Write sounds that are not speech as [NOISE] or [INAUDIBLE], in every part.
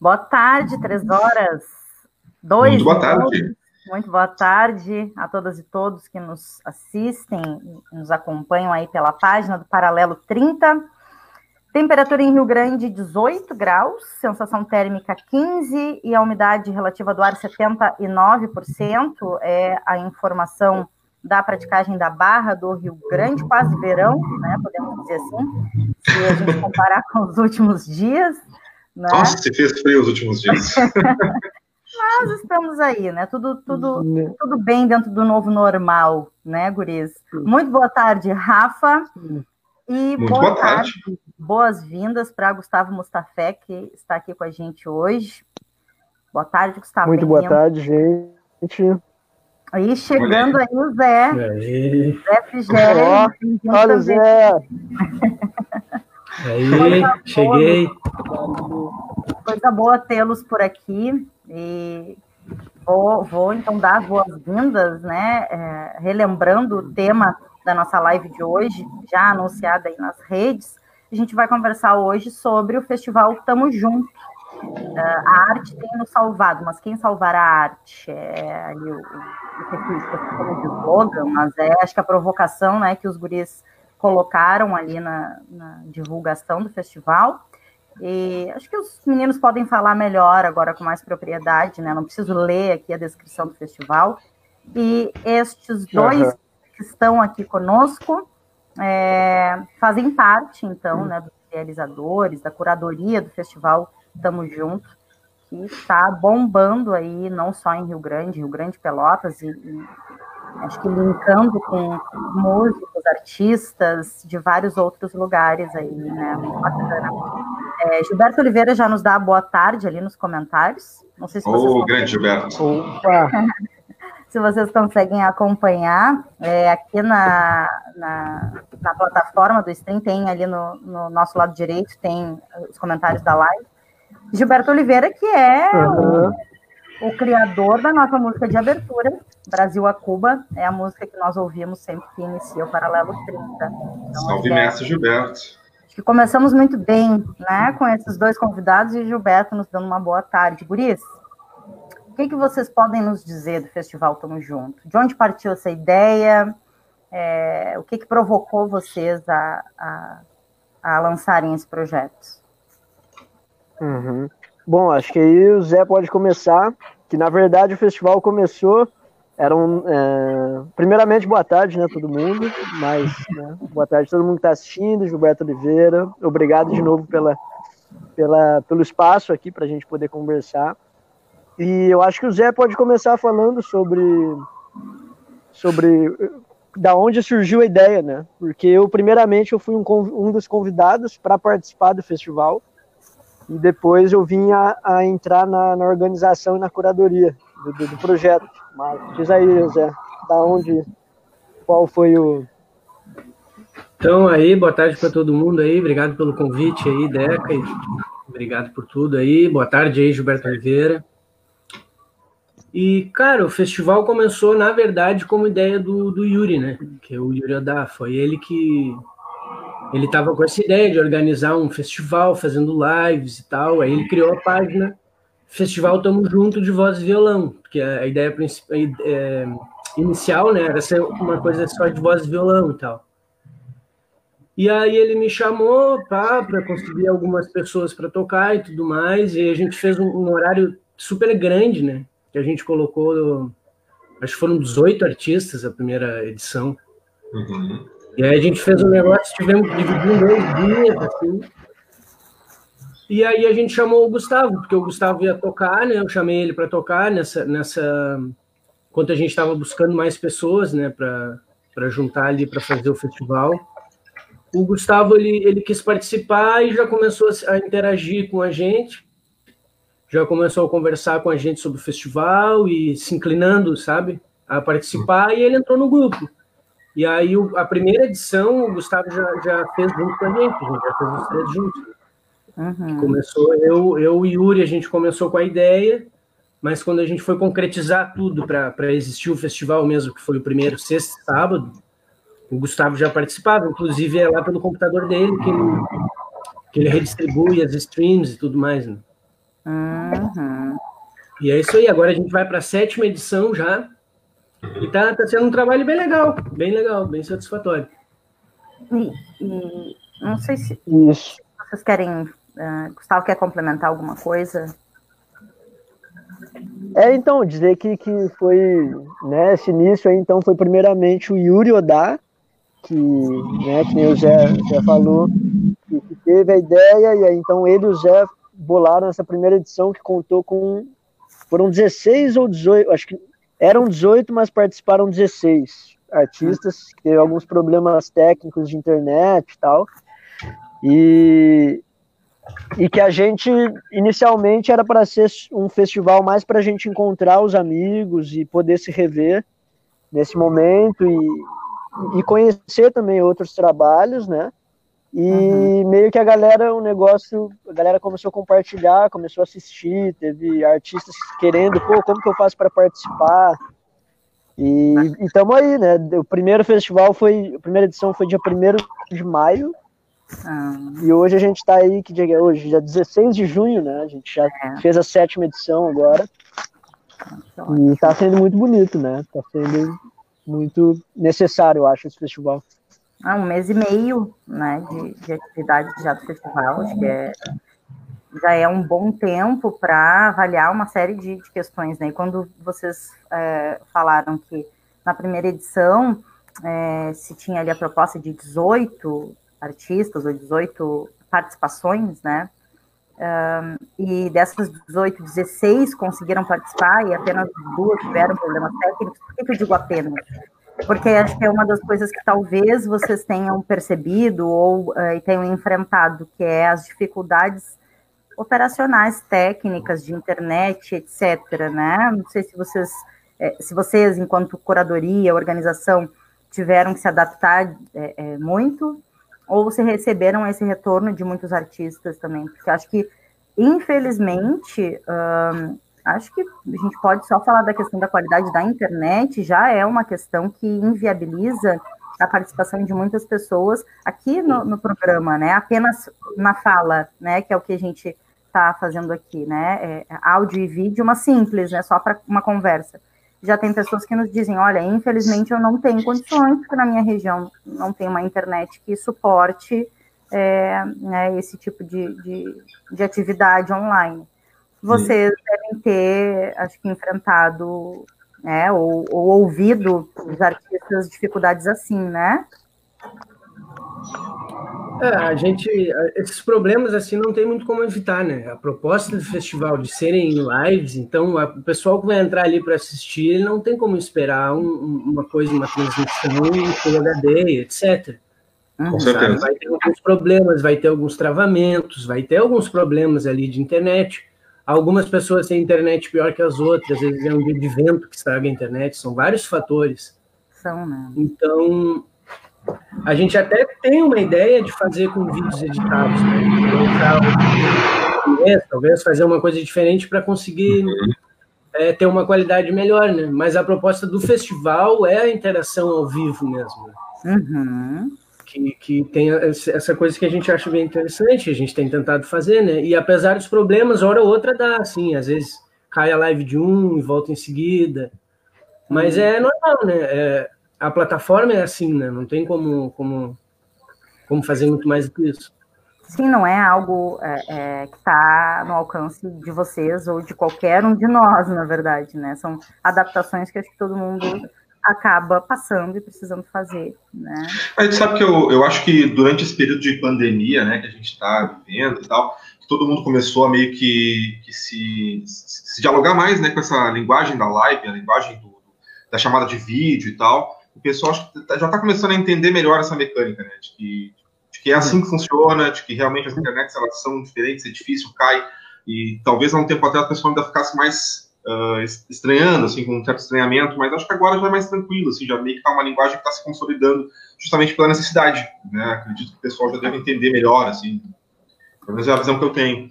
Boa tarde, três horas. Dois Muito boa tarde. Muito boa tarde a todas e todos que nos assistem, nos acompanham aí pela página do Paralelo 30. Temperatura em Rio Grande 18 graus, sensação térmica 15 e a umidade relativa do ar 79% é a informação da praticagem da Barra do Rio Grande, quase verão, né? Podemos dizer assim, se a gente [LAUGHS] comparar com os últimos dias. Né? Nossa, se fez frio os últimos dias. [LAUGHS] Mas estamos aí, né? Tudo, tudo, tudo bem dentro do novo normal, né, Guriz? Muito boa tarde, Rafa. E Muito boa, boa tarde, tarde. boas-vindas para Gustavo Mustafé, que está aqui com a gente hoje. Boa tarde, Gustavo. Muito boa tarde, gente. Aí chegando aí o Zé, Aí, Zé. Ó, bem-vindo Olha, também. Zé. aí, cheguei. Coisa boa tê-los por aqui. E vou, vou então dar as boas-vindas, né? é, relembrando o tema da nossa live de hoje, já anunciada aí nas redes. A gente vai conversar hoje sobre o festival Tamo Junto. É, a arte tem nos salvado, mas quem salvará a arte? É ali o, o, o, o slogan, mas é acho que a provocação né, que os guris colocaram ali na, na divulgação do festival. E acho que os meninos podem falar melhor agora com mais propriedade, né? Não preciso ler aqui a descrição do festival. E estes dois Aham. que estão aqui conosco é, fazem parte, então, né, dos realizadores, da curadoria do festival Tamo Junto, que está bombando aí, não só em Rio Grande, Rio Grande Pelotas, e, e acho que linkando com músicos, artistas de vários outros lugares aí, né? Muito bacana. É, Gilberto Oliveira já nos dá boa tarde ali nos comentários. Não sei se vocês, grande Gilberto. Opa, [LAUGHS] se vocês conseguem acompanhar. É, aqui na, na, na plataforma do stream tem ali no, no nosso lado direito, tem os comentários da live. Gilberto Oliveira, que é o, aham. o criador da nossa música de abertura, Brasil a Cuba, é a música que nós ouvimos sempre que inicia o Paralelo 30. Então, Salve, é- mestre Gilberto. Acho que começamos muito bem, né, com esses dois convidados e Gilberto nos dando uma boa tarde. Guris, o que, que vocês podem nos dizer do Festival Tamo Junto? De onde partiu essa ideia? É, o que, que provocou vocês a, a, a lançarem esse projeto? Uhum. Bom, acho que aí o Zé pode começar, que na verdade o festival começou, era um, é, primeiramente boa tarde, né, todo mundo, mas né, boa tarde a todo mundo que está assistindo, Gilberto Oliveira, obrigado de novo pela, pela, pelo espaço aqui para a gente poder conversar, e eu acho que o Zé pode começar falando sobre, sobre eh, da onde surgiu a ideia, né, porque eu primeiramente eu fui um, um dos convidados para participar do festival, e depois eu vim a, a entrar na, na organização e na curadoria do, do- do projeto. Mas diz aí, Zé, da onde, qual foi o... Então, aí, boa tarde para todo mundo aí. Obrigado pelo convite aí, Deca. e Obrigado por tudo aí. Boa tarde aí, Gilberto Oliveira. E, cara, o festival começou, na verdade, como ideia do, do Yuri, né? Que é o Yuri Adá. Foi ele que. Ele estava com essa ideia de organizar um festival, fazendo lives e tal. Aí ele criou a página Festival Tamo Junto de Voz e Violão, que a ideia é, inicial, né, era ser uma coisa só de voz e violão e tal. E aí ele me chamou para conseguir algumas pessoas para tocar e tudo mais, e a gente fez um, um horário super grande, né, que a gente colocou, acho que foram 18 artistas a primeira edição. Uhum. E aí a gente fez um negócio, tivemos em dois dias, assim. E aí a gente chamou o Gustavo, porque o Gustavo ia tocar, né? Eu chamei ele para tocar nessa, nessa enquanto a gente estava buscando mais pessoas, né, para juntar ali para fazer o festival, o Gustavo ele, ele quis participar e já começou a interagir com a gente, já começou a conversar com a gente sobre o festival e se inclinando, sabe, a participar, e ele entrou no grupo. E aí a primeira edição o Gustavo já, já fez junto com a gente, a gente já fez os três juntos. Uhum. Começou, eu, eu e Yuri, a gente começou com a ideia, mas quando a gente foi concretizar tudo para existir o festival mesmo, que foi o primeiro sexta sábado, o Gustavo já participava, inclusive é lá pelo computador dele que ele, que ele redistribui as streams e tudo mais. Né? Uhum. E é isso aí, agora a gente vai para a sétima edição já, e tá, tá sendo um trabalho bem legal, bem legal, bem satisfatório. E, e não sei se Isso. vocês querem. Uh, Gustavo quer complementar alguma coisa? É, então, dizer que, que foi, né, esse início aí, então, foi primeiramente o Yuri Oda, que, né, que o Zé, Zé falou, que, que, teve a ideia, e aí, então, ele e o Zé bolaram essa primeira edição que contou com, foram 16 ou 18, acho que eram 18, mas participaram 16 artistas, que teve alguns problemas técnicos de internet e tal, e, e que a gente inicialmente era para ser um festival mais para a gente encontrar os amigos e poder se rever nesse momento e, e conhecer também outros trabalhos, né? E uhum. meio que a galera, o negócio, a galera começou a compartilhar, começou a assistir, teve artistas querendo, pô, como que eu faço para participar? E estamos aí, né? O primeiro festival foi, a primeira edição foi dia 1 de maio, ah. E hoje a gente está aí, que dia é hoje? Dia 16 de junho, né? A gente já é. fez a sétima edição agora. E está sendo muito bonito, né? Está sendo muito necessário, eu acho, esse festival. Ah, um mês e meio né, de, de atividade já do festival, acho que é, já é um bom tempo para avaliar uma série de, de, questões. Né? E quando vocês é, falaram que na primeira edição é, se tinha ali a proposta de 18 artistas ou 18 participações, né? Um, e dessas 18, 16 conseguiram participar e apenas duas tiveram problemas técnicos. Por que, eu digo apenas? Porque acho que é uma das coisas que talvez vocês tenham percebido ou uh, tenham enfrentado, que é as dificuldades operacionais, técnicas de internet, etc. Né? Não sei se vocês, eh, se vocês, enquanto curadoria, organização, tiveram que se adaptar é, é, muito ou se receberam esse retorno de muitos artistas também, porque acho que, infelizmente, acho que a gente pode só falar da questão da qualidade da internet, já é uma questão que inviabiliza a participação de muitas pessoas aqui no, no programa, né? Apenas na fala, né? Que é o que a gente está fazendo aqui, né? É, áudio e vídeo, uma simples, né? Só para uma conversa já tem pessoas que nos dizem, olha, infelizmente eu não tenho condições, porque na minha região não tem uma internet que suporte é, né, esse tipo de, de, de, atividade online. Vocês Sim. devem ter, acho que, enfrentado né, ou, ou ouvido os artistas dificuldades assim, né? É, a gente, esses problemas assim não tem muito como evitar, né? A proposta do festival de serem lives, então a, o pessoal que vai entrar ali para assistir, ele não tem como esperar um, uma coisa, uma transmissão em Full HD, etc. Com certeza. Vai ter alguns problemas, vai ter alguns travamentos, vai ter alguns problemas ali de internet. Algumas pessoas têm internet pior que as outras, às vezes é um dia de vento que estraga a internet, são vários fatores. São, né? Então, a gente até tem uma ideia de fazer com vídeos editados, né? talvez fazer uma coisa diferente para conseguir é, ter uma qualidade melhor, né? Mas a proposta do festival é a interação ao vivo mesmo. Né? Uhum. Que, que tem essa coisa que a gente acha bem interessante, a gente tem tentado fazer, né? E apesar dos problemas, hora ou outra dá, assim, às vezes cai a live de um e volta em seguida. Mas uhum. é normal, né? É, a plataforma é assim, né? Não tem como, como, como fazer muito mais do que isso. Sim, não é algo é, é, que está no alcance de vocês ou de qualquer um de nós, na verdade, né? São adaptações que acho que todo mundo acaba passando e precisando fazer, né? Gente sabe que eu, eu acho que durante esse período de pandemia, né, que a gente está vivendo e tal, todo mundo começou a meio que, que se, se, dialogar mais, né, com essa linguagem da live, a linguagem do da chamada de vídeo e tal. O pessoal tá, já está começando a entender melhor essa mecânica, né? De que, de que é assim que funciona, de que realmente as internets elas são diferentes, é difícil, cai. E talvez há um tempo atrás o pessoal ainda ficasse mais uh, estranhando, assim, com um certo estranhamento, mas acho que agora já é mais tranquilo, assim, já meio que tá uma linguagem que está se consolidando justamente pela necessidade, né? Acredito que o pessoal já deve entender melhor, assim, pelo menos é a visão que eu tenho.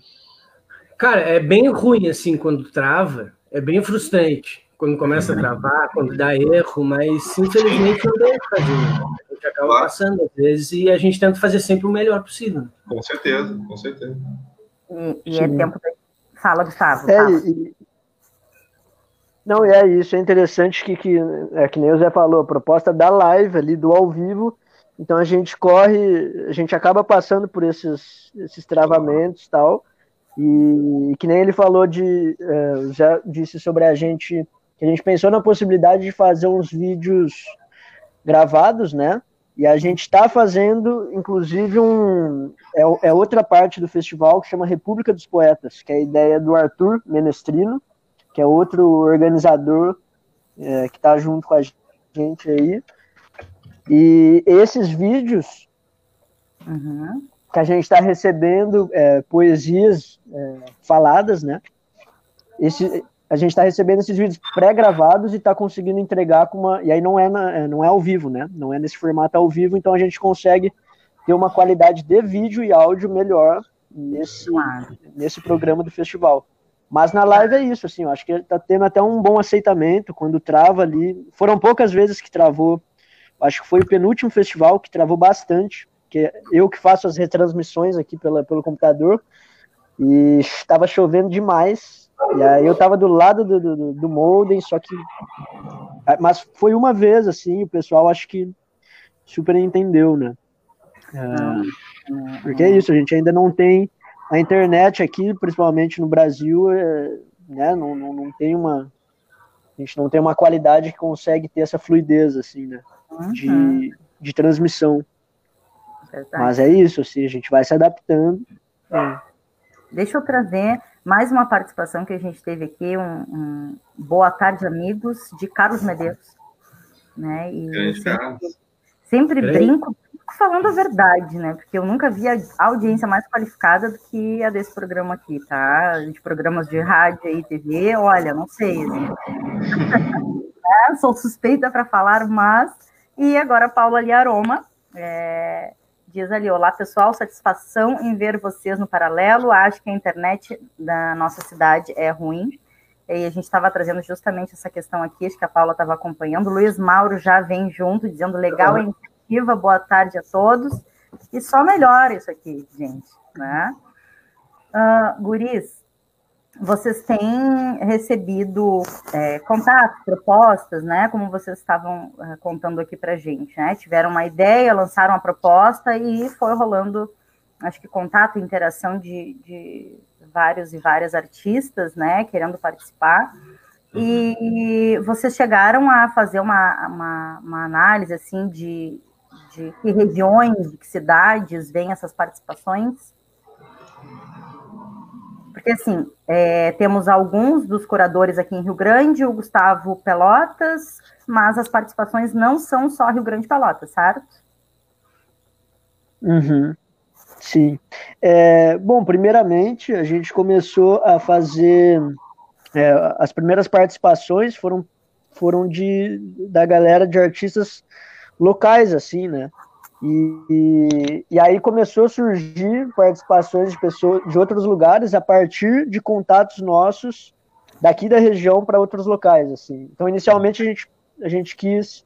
Cara, é bem ruim, assim, quando trava, é bem frustrante quando começa a travar, quando dá erro, mas infelizmente não deve fazer. A gente acaba claro. passando às vezes e a gente tenta fazer sempre o melhor possível. Com certeza, com certeza. E, e é tempo de... Fala, Gustavo. É, e, não, e é isso, é interessante que, que, é que nem o Zé falou, a proposta da live ali, do ao vivo, então a gente corre, a gente acaba passando por esses, esses travamentos e tal, e que nem ele falou de, é, já disse sobre a gente, que a gente pensou na possibilidade de fazer uns vídeos gravados, né, e a gente está fazendo, inclusive, um, é, é outra parte do festival que chama República dos Poetas, que é a ideia do Arthur Menestrino, que é outro organizador é, que está junto com a gente aí. E esses vídeos uhum. que a gente está recebendo é, poesias é, faladas, né? Esse, a gente está recebendo esses vídeos pré-gravados e está conseguindo entregar com uma. E aí não é, na, é, não é ao vivo, né? Não é nesse formato ao vivo, então a gente consegue ter uma qualidade de vídeo e áudio melhor nesse, nesse programa do festival. Mas na live é isso, assim, eu acho que tá tendo até um bom aceitamento quando trava ali. Foram poucas vezes que travou. Acho que foi o penúltimo festival que travou bastante, que eu que faço as retransmissões aqui pela, pelo computador. E estava chovendo demais. E aí eu tava do lado do, do, do Molden, só que. Mas foi uma vez, assim, o pessoal acho que super entendeu, né? É, porque é isso, a gente ainda não tem a internet aqui, principalmente no Brasil, é, né, não, não, não, tem uma a gente não tem uma qualidade que consegue ter essa fluidez assim, né, uhum. de, de transmissão. Verdade. Mas é isso, assim, a gente vai se adaptando. É. Deixa eu trazer mais uma participação que a gente teve aqui, um, um boa tarde amigos de Carlos Medeiros, né? E sempre, sempre brinco falando a verdade, né? Porque eu nunca vi a audiência mais qualificada do que a desse programa aqui, tá? De programas de rádio e TV, olha, não sei. Assim. [LAUGHS] é, sou suspeita para falar, mas. E agora, Paula Liaroma é, diz ali: Olá, pessoal, satisfação em ver vocês no paralelo. Acho que a internet da nossa cidade é ruim. E a gente estava trazendo justamente essa questão aqui, acho que a Paula estava acompanhando. O Luiz Mauro já vem junto, dizendo legal a iniciativa, boa tarde a todos. E só melhora isso aqui, gente. Né? Uh, guris, vocês têm recebido é, contatos, propostas, né? Como vocês estavam uh, contando aqui para gente, né? Tiveram uma ideia, lançaram a proposta e foi rolando, acho que contato, interação de, de vários e várias artistas, né? Querendo participar. E vocês chegaram a fazer uma, uma, uma análise assim de, de que regiões, de que cidades vêm essas participações? Porque, assim, é, temos alguns dos curadores aqui em Rio Grande, o Gustavo Pelotas, mas as participações não são só Rio Grande Pelotas, certo? Uhum. Sim. É, bom, primeiramente, a gente começou a fazer. É, as primeiras participações foram, foram de, da galera de artistas locais, assim, né? E, e, e, aí começou a surgir participações de pessoas de outros lugares a partir de contatos nossos daqui da região para outros locais, assim. Então, inicialmente a gente, a gente quis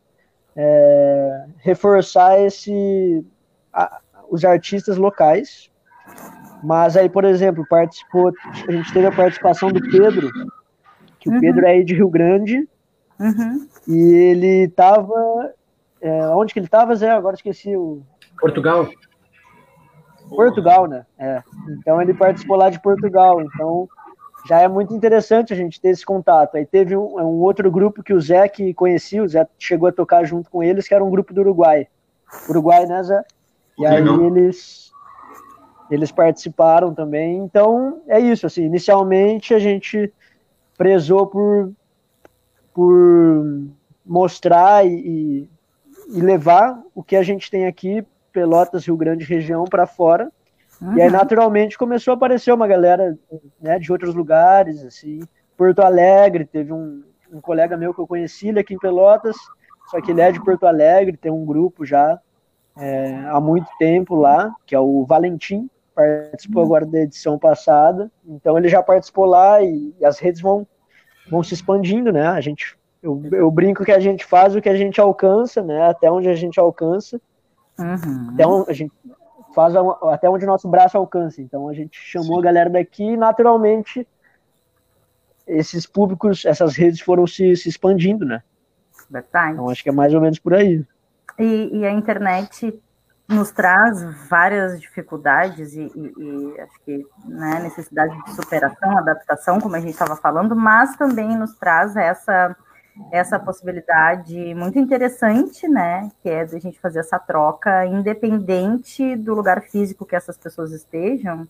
é, reforçar esse a, os artistas locais, mas aí, por exemplo, participou, a gente teve a participação do Pedro, que uhum. o Pedro é aí de Rio Grande, uhum. e ele estava é, onde que ele estava, Zé? Agora esqueci o. Portugal. Portugal, né? É. Então ele participou lá de Portugal. Então já é muito interessante a gente ter esse contato. Aí teve um, um outro grupo que o Zé que conhecia, o Zé chegou a tocar junto com eles, que era um grupo do Uruguai. Uruguai, né, Zé? E aí eles eles participaram também. Então é isso. Assim, inicialmente a gente prezou por por mostrar e, e, levar o que a gente tem aqui, Pelotas, Rio Grande região, para fora. Uhum. E aí, uhum. naturalmente, começou a aparecer uma galera né, de outros lugares, assim. Porto Alegre, teve um, um colega meu que eu conheci, ele aqui em Pelotas, só que ele é de Porto Alegre, tem um grupo já é, há muito tempo lá, que é o Valentim, participou agora da edição passada, então ele já participou lá e, e as redes vão, vão se expandindo, né? A gente, eu, eu, brinco que a gente faz o que a gente alcança, né? Até onde a gente alcança, uhum. até onde a gente faz até onde o nosso braço alcança. Então a gente chamou a galera daqui e naturalmente esses públicos, essas redes foram se, se expandindo, né? Verdade. Então acho que é mais ou menos por aí. E, e a internet nos traz várias dificuldades e, e, e acho que né, necessidade de superação, adaptação, como a gente estava falando, mas também nos traz essa essa possibilidade muito interessante, né, que é de a gente fazer essa troca independente do lugar físico que essas pessoas estejam,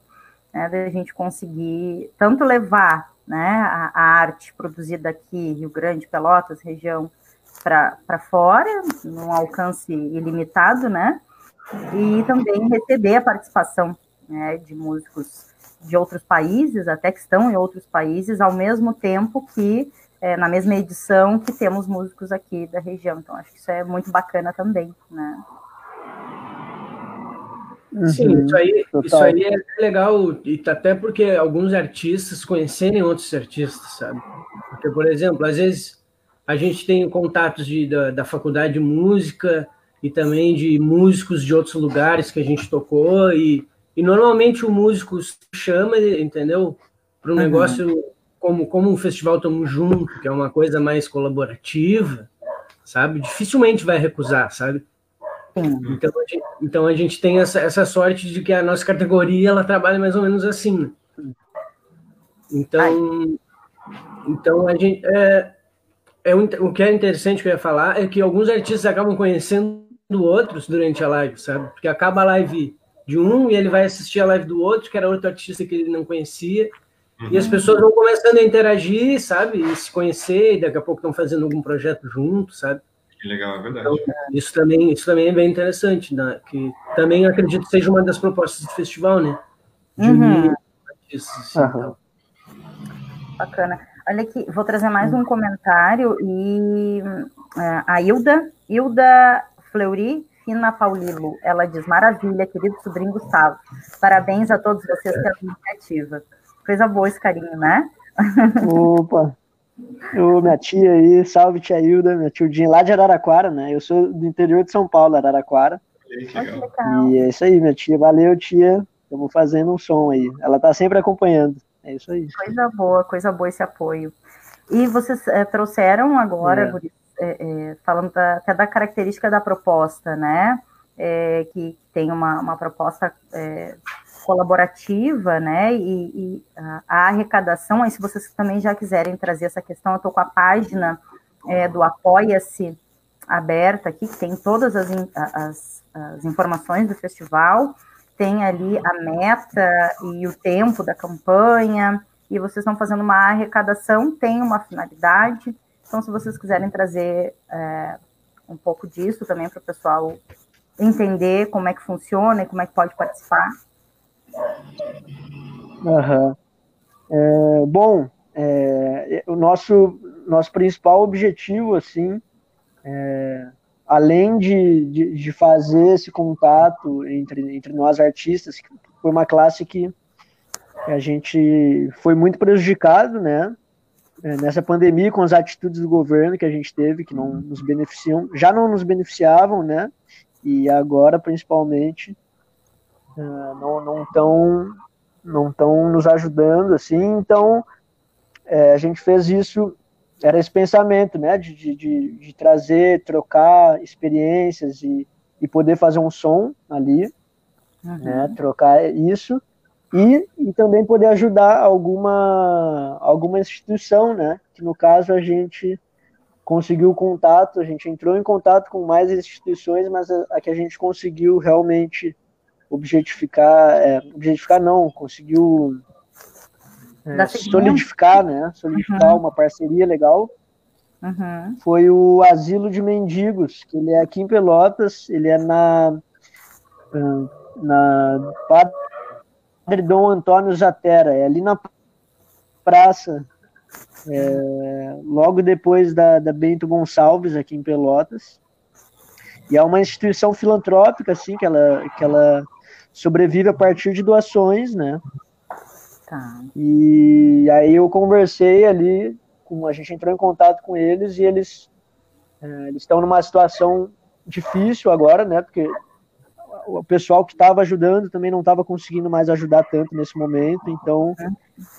né, de a gente conseguir tanto levar, né, a, a arte produzida aqui, Rio Grande, Pelotas, região, para fora, num alcance ilimitado, né? E também receber a participação né, de músicos de outros países, até que estão em outros países, ao mesmo tempo que, é, na mesma edição, que temos músicos aqui da região. Então, acho que isso é muito bacana também, né? Sim, uhum, isso aí, isso aí é legal, e até porque alguns artistas conhecerem outros artistas, sabe? Porque, por exemplo, às vezes a gente tem contatos de, da, da faculdade de música e também de músicos de outros lugares que a gente tocou e, e normalmente o músico chama, entendeu? Para um uhum. negócio como, como um festival Tamo Junto, que é uma coisa mais colaborativa, sabe? Dificilmente vai recusar, sabe? Então a, gente, então a gente tem essa, essa sorte de que a nossa categoria ela trabalha mais ou menos assim. Né? Então, então a gente é, é o que é interessante que eu ia falar é que alguns artistas acabam conhecendo outros durante a live, sabe? Porque acaba a live de um e ele vai assistir a live do outro, que era outro artista que ele não conhecia. Uhum. E as uhum. pessoas vão começando a interagir, sabe? E se conhecer, e daqui a pouco estão fazendo algum projeto junto, sabe? Que legal, é verdade. Então, isso, também, isso também é bem interessante, né? que também acredito que seja uma das propostas do festival, né? De uhum. artistas. Uhum. Bacana. Olha aqui, vou trazer mais um comentário e uh, a Hilda, Hilda Fleury Fina Paulilo, ela diz, maravilha, querido sobrinho Gustavo, parabéns a todos vocês pela iniciativa. Coisa boa esse carinho, né? Opa, Ô, minha tia aí, salve tia Hilda, minha tiudinha lá de Araraquara, né? Eu sou do interior de São Paulo, Araraquara. E é isso aí, minha tia, valeu tia, estamos fazendo um som aí. Ela tá sempre acompanhando. É isso aí. Coisa boa, coisa boa esse apoio. E vocês é, trouxeram agora, é. É, é, falando da, até da característica da proposta, né? É, que tem uma, uma proposta é, colaborativa, né? E, e a, a, arrecadação, aí se vocês também já quiserem trazer essa questão, eu estou com a página do Apoia-se aberta aqui, que tem todas as, as, as informações do festival tem ali a meta e o tempo da campanha, e vocês estão fazendo uma arrecadação, tem uma finalidade. Então, se vocês quiserem trazer é, um pouco disso também para o pessoal entender como é que funciona e como é que pode participar. Uhum. É, bom, é, o nosso, nosso principal objetivo, assim, é, além de, de, de, fazer esse contato entre, entre nós artistas, que foi uma classe que a gente foi muito prejudicado, né? É, nessa pandemia, com as atitudes do governo que a gente teve, que não nos beneficiam, já não nos beneficiavam, né? E agora, principalmente, é, não estão não estão nos ajudando, assim. Então, é, a gente fez isso era esse pensamento, né, de, de, de trazer, trocar experiências e, e poder fazer um som ali, uhum. né, trocar isso e, e também poder ajudar alguma alguma instituição, né, que no caso a gente conseguiu contato, a gente entrou em contato com mais instituições, mas a, a que a gente conseguiu realmente objetificar, é, objetificar não, conseguiu é, solidificar, né? Solidificar uhum. uma parceria legal. uhum. foi o Asilo de Mendigos, que ele é aqui em Pelotas, ele é na, na Padre Dom Antônio Zatera, é ali na praça, é, logo depois da, da Bento Gonçalves, aqui em Pelotas. E é uma instituição filantrópica, assim, que ela, que ela sobrevive a partir de doações, né? Tá. E aí eu conversei ali, com, a gente entrou em contato com eles e eles é, eles estão numa situação difícil agora, né? Porque o pessoal que estava ajudando também não estava conseguindo mais ajudar tanto nesse momento, então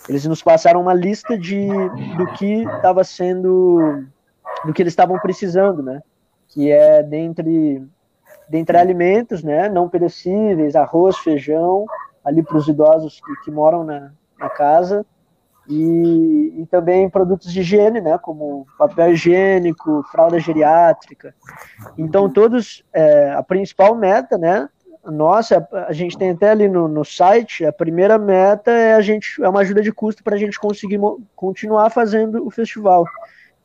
eles nos passaram uma lista de do que estava sendo, do que eles estavam precisando, né? Que é dentre dentre alimentos, né? Não perecíveis, arroz, feijão, ali para os idosos que, que moram na, na casa. E, e, também produtos de higiene, né, como papel higiênico, fralda geriátrica. Então, todos, é, a principal meta, né, nossa, a gente tem até ali no, no site, a primeira meta é a gente é uma ajuda de custo para a gente conseguir continuar fazendo o festival.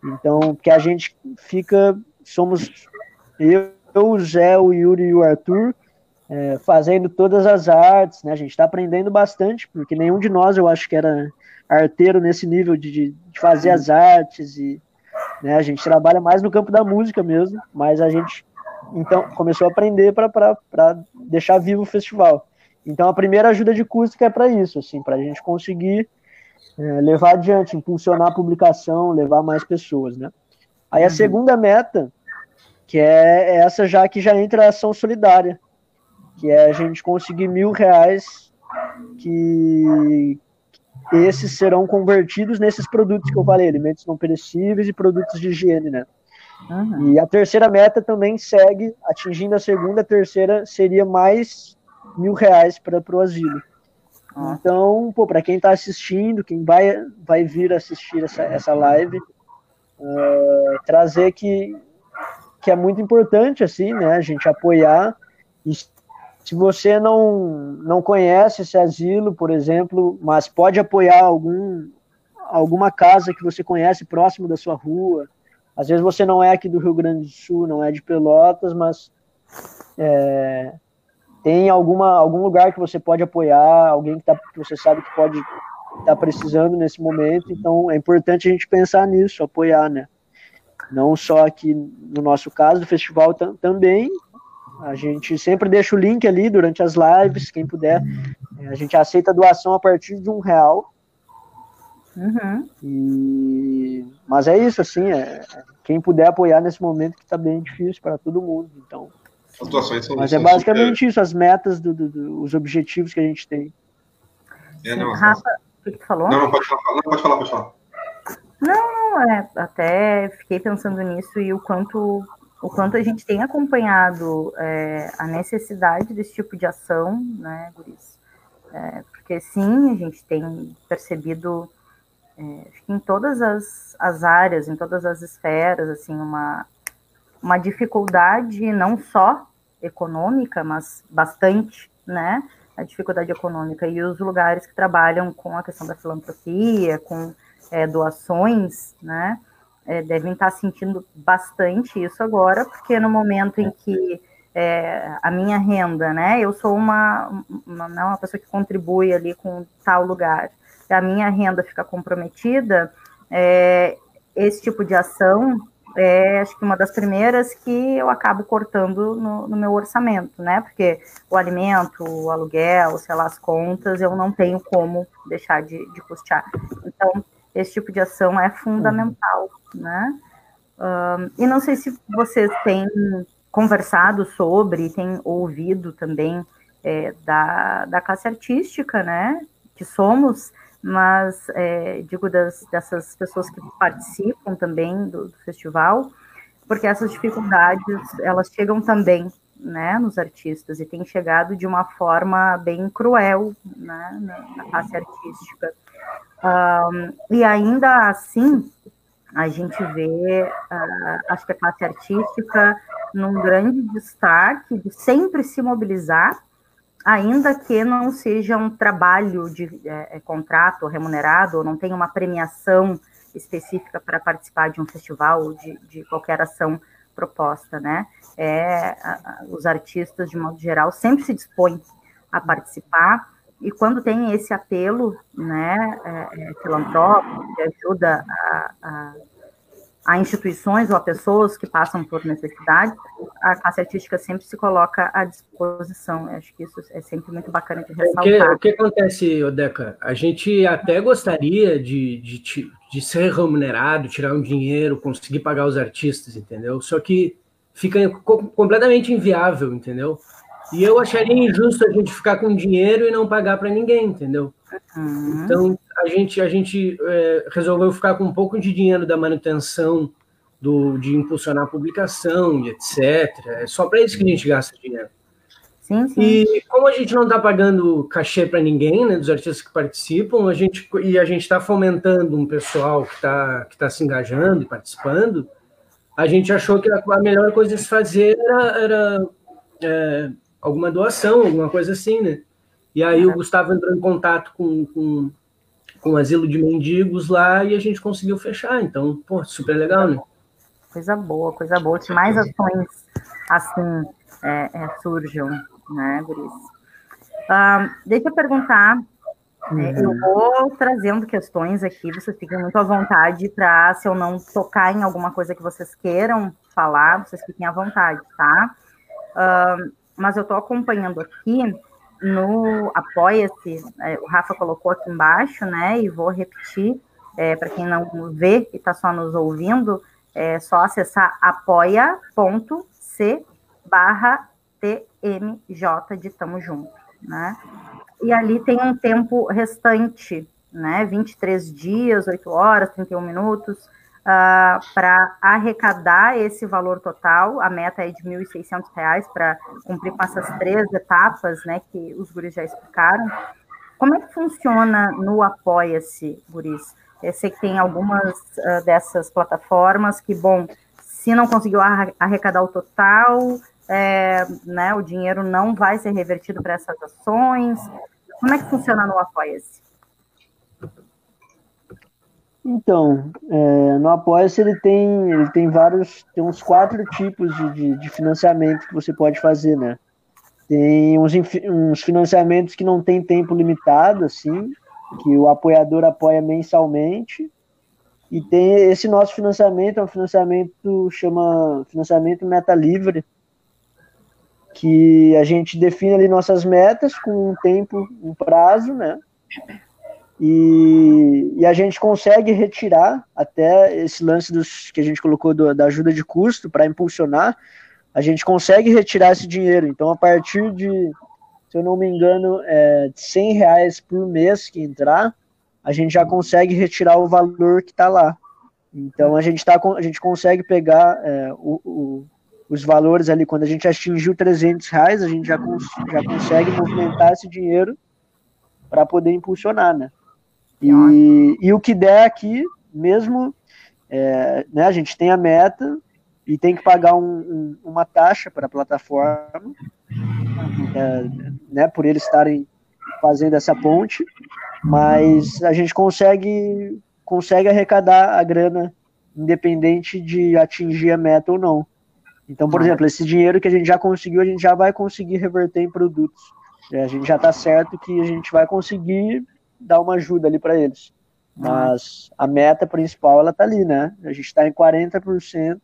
Então, que a gente fica, somos eu, o Zé, o Yuri e o Arthur, é, fazendo todas as artes, né? A gente está aprendendo bastante, porque nenhum de nós, eu acho que era arteiro nesse nível de, de fazer as artes e né, a gente trabalha mais no campo da música mesmo, mas a gente então começou a aprender para deixar vivo o festival. Então a primeira ajuda de custo que é para isso, assim, para a gente conseguir é, levar adiante, impulsionar a publicação, levar mais pessoas, né? Aí a uhum. segunda meta, que é essa já que já entra a ação solidária, que é a gente conseguir mil reais que esses serão convertidos nesses produtos que eu falei, alimentos não perecíveis e produtos de higiene, né? Uhum. E a terceira meta também segue, atingindo a segunda, a terceira seria mais mil reais para o asilo. Uhum. Então, pô, para quem está assistindo, quem vai, vai vir assistir essa, essa live, uh, trazer que, que é muito importante, assim, né, a gente apoiar e se você não, não conhece esse asilo, por exemplo, mas pode apoiar algum, alguma casa que você conhece próximo da sua rua. Às vezes você não é aqui do Rio Grande do Sul, não é de Pelotas, mas é, tem alguma, algum lugar que você pode apoiar, alguém que, tá, que você sabe que pode estar tá precisando nesse momento. Então é importante a gente pensar nisso, apoiar, né? Não só aqui no nosso caso do festival também, a gente sempre deixa o link ali durante as lives, quem puder. A gente aceita doação a partir de um real. Uhum. E... Mas é isso, assim, é... quem puder apoiar nesse momento que está bem difícil para todo mundo. Então, as doações são Mas é basicamente super... isso, as metas, do, do, do, os objetivos que a gente tem. É, não, Rafa, o que tu falou? Não, não, pode falar, não, pode falar, pode falar. Não, não, é, até fiquei pensando nisso e o quanto o quanto a gente tem acompanhado é, a necessidade desse tipo de ação, né, Guris? É, porque sim, a gente tem percebido é, em todas as, as áreas, em todas as esferas, assim, uma, uma dificuldade não só econômica, mas bastante, né? A dificuldade econômica e os lugares que trabalham com a questão da filantropia, com é, doações, né? é, devem estar sentindo bastante isso agora, porque no momento em que é, a minha renda, né, eu sou uma, uma, não, uma pessoa que contribui ali com tal lugar, e a minha renda fica comprometida, é, esse tipo de ação é acho que uma das primeiras que eu acabo cortando no, no, meu orçamento, né? Porque o alimento, o aluguel, sei lá, as contas, eu não tenho como deixar de, de custear. Então, esse tipo de ação é fundamental, né? Um, e não sei se vocês têm conversado sobre, têm ouvido também é, da, da classe artística, né? Que somos, mas é, digo das, dessas pessoas que participam também do, do, festival, porque essas dificuldades elas chegam também, né, nos artistas e têm chegado de uma forma bem cruel, né, na, na classe artística. Um, e ainda assim, a gente vê, uh, acho que a classe artística num grande destaque de sempre se mobilizar, ainda que não seja um trabalho de é, é contrato remunerado, ou não tenha uma premiação específica para participar de um festival ou de, de qualquer ação proposta, né? É, os artistas, de modo geral, sempre se dispõem a participar, e quando tem esse apelo, né, é, é, filantrópico, que ajuda a, a a instituições ou a pessoas que passam por necessidade, a classe artística sempre se coloca à disposição. Eu acho que isso é sempre muito bacana de ressaltar. O que, o que acontece, Odeca? A gente até gostaria de, de, de ser remunerado, tirar um dinheiro, conseguir pagar os artistas, entendeu? Só que fica completamente inviável, entendeu? E eu acharia injusto a gente ficar com dinheiro e não pagar para ninguém, entendeu? Uhum. Então, a gente, a gente é, resolveu ficar com um pouco de dinheiro da manutenção, do, de impulsionar a publicação e etc. É só para isso que a gente gasta dinheiro. Sim, sim. E como a gente não está pagando cachê para ninguém, né, dos artistas que participam, a gente, e a gente está fomentando um pessoal que está que tá se engajando e participando, a gente achou que a, a melhor coisa a se fazer era, era é, alguma doação, alguma coisa assim, né? E aí o Gustavo entrou em contato com, com, com o asilo de mendigos lá e a gente conseguiu fechar. Então, pô, super legal, né? Coisa boa, coisa boa. Que mais ações assim é, é, surjam, né, Guris? Uh, deixa eu perguntar. É, uhum. eu vou trazendo questões aqui, vocês fiquem muito à vontade para, se eu não tocar em alguma coisa que vocês queiram falar, vocês fiquem à vontade, tá? Uh, mas eu estou acompanhando aqui no Apoia-se, é, o Rafa colocou aqui embaixo, né? E vou repetir, é, para quem não vê e está só nos ouvindo, é só acessar apoia.c barra TMJ de Tamo Junto, né? E ali tem um tempo restante, né? 23 dias, 8 horas, 31 minutos, uh, ah, para arrecadar esse valor total. A meta é de R$ 1.600 para cumprir com essas três etapas, né, que os guris já explicaram. Como é que funciona no Apoia-se, guris? Eu sei que tem algumas uh, dessas plataformas que, bom, se não conseguiu arrecadar o total, é, né, o dinheiro não vai ser revertido para essas ações. Como é que funciona no Apoia-se? Então, é, no Apoia-se ele tem, ele tem vários, tem uns quatro tipos de, de, de financiamento que você pode fazer, né? Tem uns, uns financiamentos que não tem tempo limitado, assim, que o apoiador apoia mensalmente. E tem esse nosso financiamento, é um financiamento, chama financiamento meta livre, que a gente define ali nossas metas com um tempo, um prazo, né? E, e, a gente consegue retirar até esse lance dos, que a gente colocou do, da ajuda de custo para impulsionar, a gente consegue retirar esse dinheiro. Então, a partir de, se eu não me engano, é, 100 reais por mês que entrar, a gente já consegue retirar o valor que está lá. Então, a gente, tá, a gente consegue pegar é, o, o, os valores ali, quando a gente atingiu 300 reais, a gente já, cons já consegue movimentar esse dinheiro para poder impulsionar, né? E, e o que der aqui, mesmo, é, né, a gente tem a meta e tem que pagar um, um, uma taxa para a plataforma, é, né, por eles estarem fazendo essa ponte, mas a gente consegue, consegue arrecadar a grana independente de atingir a meta ou não. Então, por exemplo, esse dinheiro que a gente já conseguiu, a gente já vai conseguir reverter em produtos. É, a gente já está certo que a gente vai conseguir dar uma ajuda ali para eles. Mas a meta principal, ela tá ali, né? A gente está em 40%.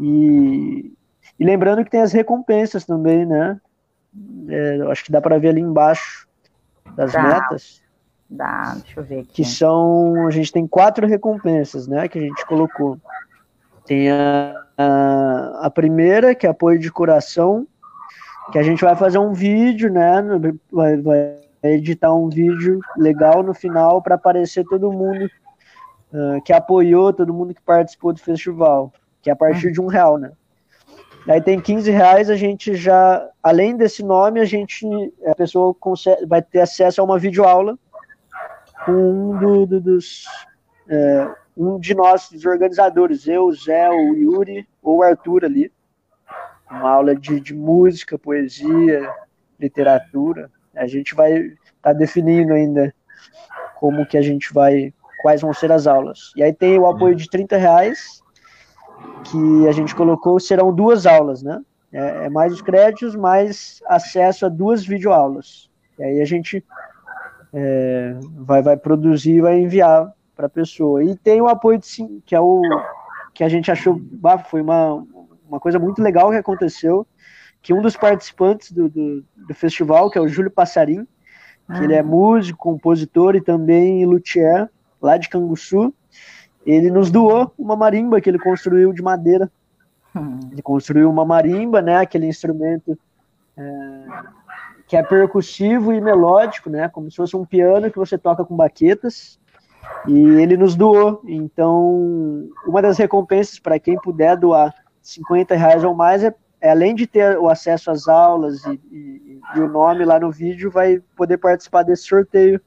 E, e lembrando que tem as recompensas também, né? É, eu acho que dá para ver ali embaixo das dá, metas. Dá, deixa eu ver aqui. Que são, a gente tem quatro recompensas, né? Que a gente colocou. Tem a, a, a primeira, que é apoio de coração, que a gente vai fazer um vídeo, né? Vai, vai editar um vídeo legal no final para aparecer todo mundo uh, que apoiou, todo mundo que participou do festival, que é a partir de um real, né? Aí tem 15 reais, a gente já, além desse nome, a gente, a pessoa consegue, vai ter acesso a uma videoaula com um do, do, dos, é, um de nós, dos organizadores, eu, Zé, o Yuri ou o Arthur ali. Uma aula de, de música, poesia, literatura. A gente vai estar tá definindo ainda como que a gente vai quais vão ser as aulas. E aí tem o apoio de 30 reais, que a gente colocou, serão duas aulas, né? É, é mais os créditos, mais acesso a duas videoaulas. E aí a gente é, vai, vai produzir e vai enviar para a pessoa. E tem o apoio de sim, que é o que a gente achou, foi uma, uma coisa muito legal que aconteceu, que um dos participantes do, do, do festival, que é o Júlio Passarim, que ah. ele é músico, compositor e também luthier, lá de Canguçu, ele nos doou uma marimba que ele construiu de madeira. Hum. Ele construiu uma marimba, né, aquele instrumento é, que é percussivo e melódico, né, como se fosse um piano que você toca com baquetas. E ele nos doou. Então, uma das recompensas para quem puder doar 50 reais ou mais é, é, além de ter o acesso às aulas e, e, e, o nome lá no vídeo, vai poder participar desse sorteio,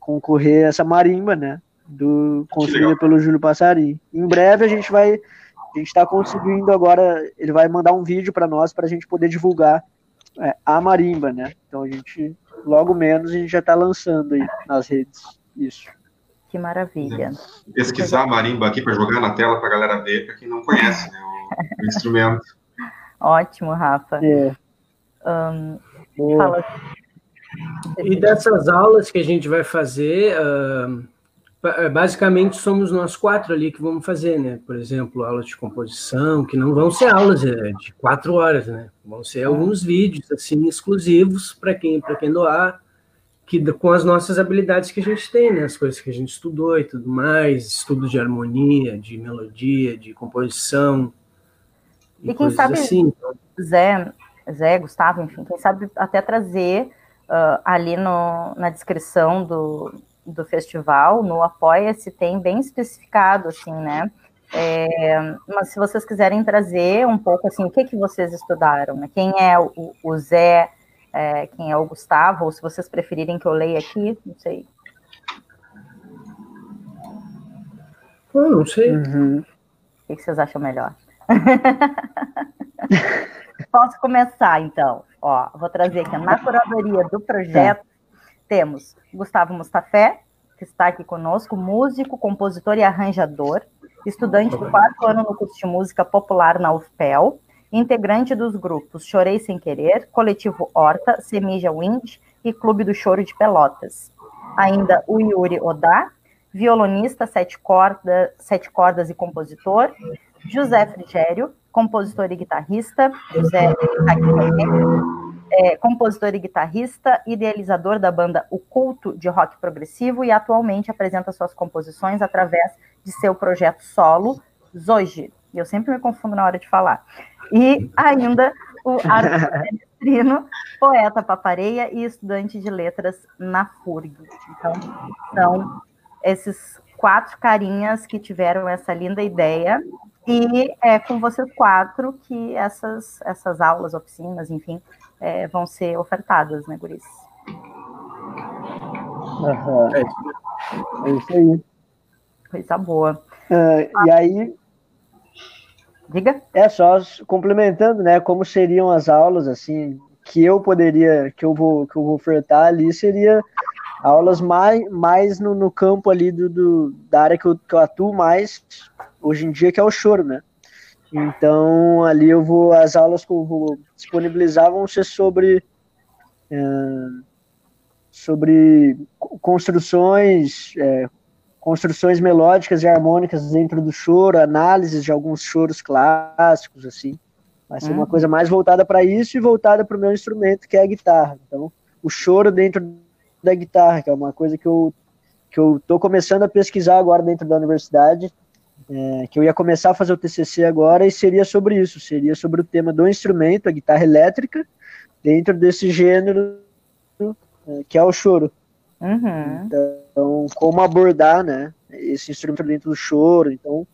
concorrer a essa marimba, né? Do, construída pelo Júlio Passari. Em breve a gente vai. A gente está conseguindo agora. Ele vai mandar um vídeo para nós para a gente poder divulgar é, a marimba, né? Então a gente, logo menos, a gente já está lançando aí nas redes. Isso. Que maravilha. Pesquisar a marimba aqui para jogar na tela para a galera ver, para quem não conhece né, o, o, instrumento. Ótimo, Rafa. É. Um, fala... E dessas aulas que a gente vai fazer, uh, basicamente somos nós quatro ali que vamos fazer, né? Por exemplo, aulas de composição, que não vão ser aulas é, de quatro horas, né? Vão ser alguns vídeos assim exclusivos para quem para quem doar que com as nossas habilidades que a gente tem, né? As coisas que a gente estudou e tudo mais, estudo de harmonia, de melodia, de composição. E, e quem sabe, assim. Zé, Zé, Gustavo, enfim, quem sabe até trazer uh, ali no, na descrição do, do festival, no Apoia-se, tem bem especificado, assim, né? É, mas se vocês quiserem trazer um pouco, assim, o que, que vocês estudaram, né? Quem é o, o Zé, é, quem é o Gustavo, ou se vocês preferirem que eu leia aqui, não sei. Eu não sei. Uhum. O que vocês acham melhor? [LAUGHS] Posso começar, então. Ó, vou trazer aqui na curadoria do projeto. Temos Gustavo Mustafé, que está aqui conosco, músico, compositor e arranjador, estudante do quarto ano no curso de música popular na UFPEL, integrante dos grupos Chorei Sem Querer, Coletivo Horta, Semija Wind e Clube do Choro de Pelotas. Ainda o Yuri Odá, violonista, sete, corda, sete cordas e compositor. José Frigério, compositor e guitarrista. José é, compositor e guitarrista, idealizador da banda O Culto de Rock Progressivo e atualmente apresenta suas composições através de seu projeto solo, Zoji. Eu sempre me confundo na hora de falar e ainda o Arthur poeta papareia e estudante de letras na FURG. Então, são esses quatro carinhas que tiveram essa linda ideia e é com vocês quatro que essas, essas aulas, oficinas, enfim, é, vão ser ofertadas, né, Guris? Uhum. É isso aí. Coisa boa. Uh, e aí, Diga. É só complementando, né? Como seriam as aulas, assim, que eu poderia, que eu vou, que eu vou ofertar ali, seria aulas mais, mais no, no campo ali do, do, da área que eu, que eu atuo mais hoje em dia, que é o choro, né? Então, ali eu vou, as aulas que eu vou disponibilizar vão ser sobre, é, sobre construções, é, construções melódicas e harmônicas dentro do choro, análises de alguns choros clássicos, assim. Vai ser uma uhum. coisa mais voltada para isso e voltada para o meu instrumento, que é a guitarra. Então, o choro dentro da guitarra, que é uma coisa que eu que eu estou começando a pesquisar agora dentro da universidade, é, que eu ia começar a fazer o TCC agora e seria sobre isso, seria sobre o tema do instrumento, a guitarra elétrica, dentro desse gênero é, que é o choro. Uhum. Então, como abordar, né, esse instrumento dentro do choro. Então,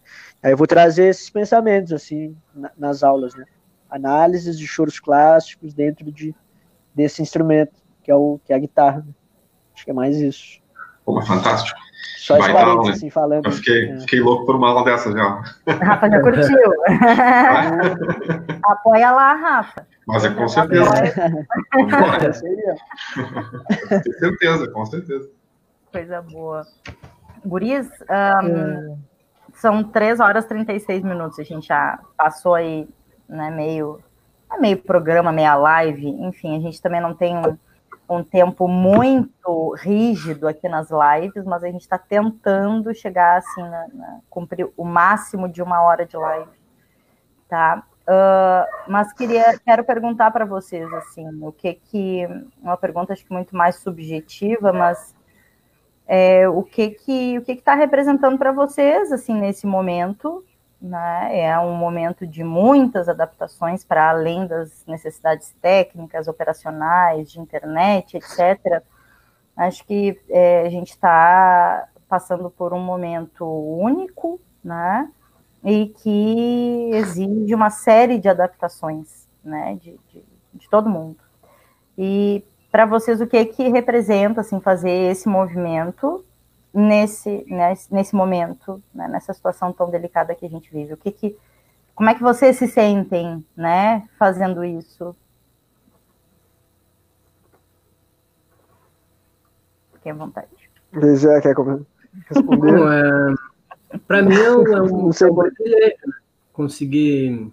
aí eu vou trazer esses pensamentos, assim, na, nas aulas, né. Análises de choros clássicos dentro de, desse instrumento, que é, o, que é a guitarra. Né? Acho que é mais isso. Pô, fantástico. Só Vai dar, né? assim, falando. Eu fiquei, é. fiquei louco por uma aula dessa já. Rafa já curtiu. [LAUGHS] Apoia lá, Rafa. Mas é com certeza. [LAUGHS] com certeza, com certeza. Coisa boa. Guris, um, é. são 3 horas e 36 minutos. A gente já passou aí, né, meio, é meio programa, meia live. Enfim, a gente também não tem um, um tempo muito rígido aqui nas lives, mas a gente está tentando chegar assim, na, na, cumprir o máximo de uma hora de live, tá? Uh, mas queria, quero perguntar para vocês assim, o que que uma pergunta acho que muito mais subjetiva, mas é, o que que o que está representando para vocês assim nesse momento né? É um momento de muitas adaptações para além das necessidades técnicas, operacionais, de internet, etc. Acho que é, a gente está passando por um momento único, né? E que exige uma série de adaptações, né? De, de, de todo mundo. E para vocês, o que que representa assim fazer esse movimento nesse, nesse, nesse momento, né, nessa situação tão delicada que a gente vive? O que que, como é que vocês se sentem, né, fazendo isso? Fiquem à vontade. Já quer responder? é, Para mim é um, é um privilégio né? conseguir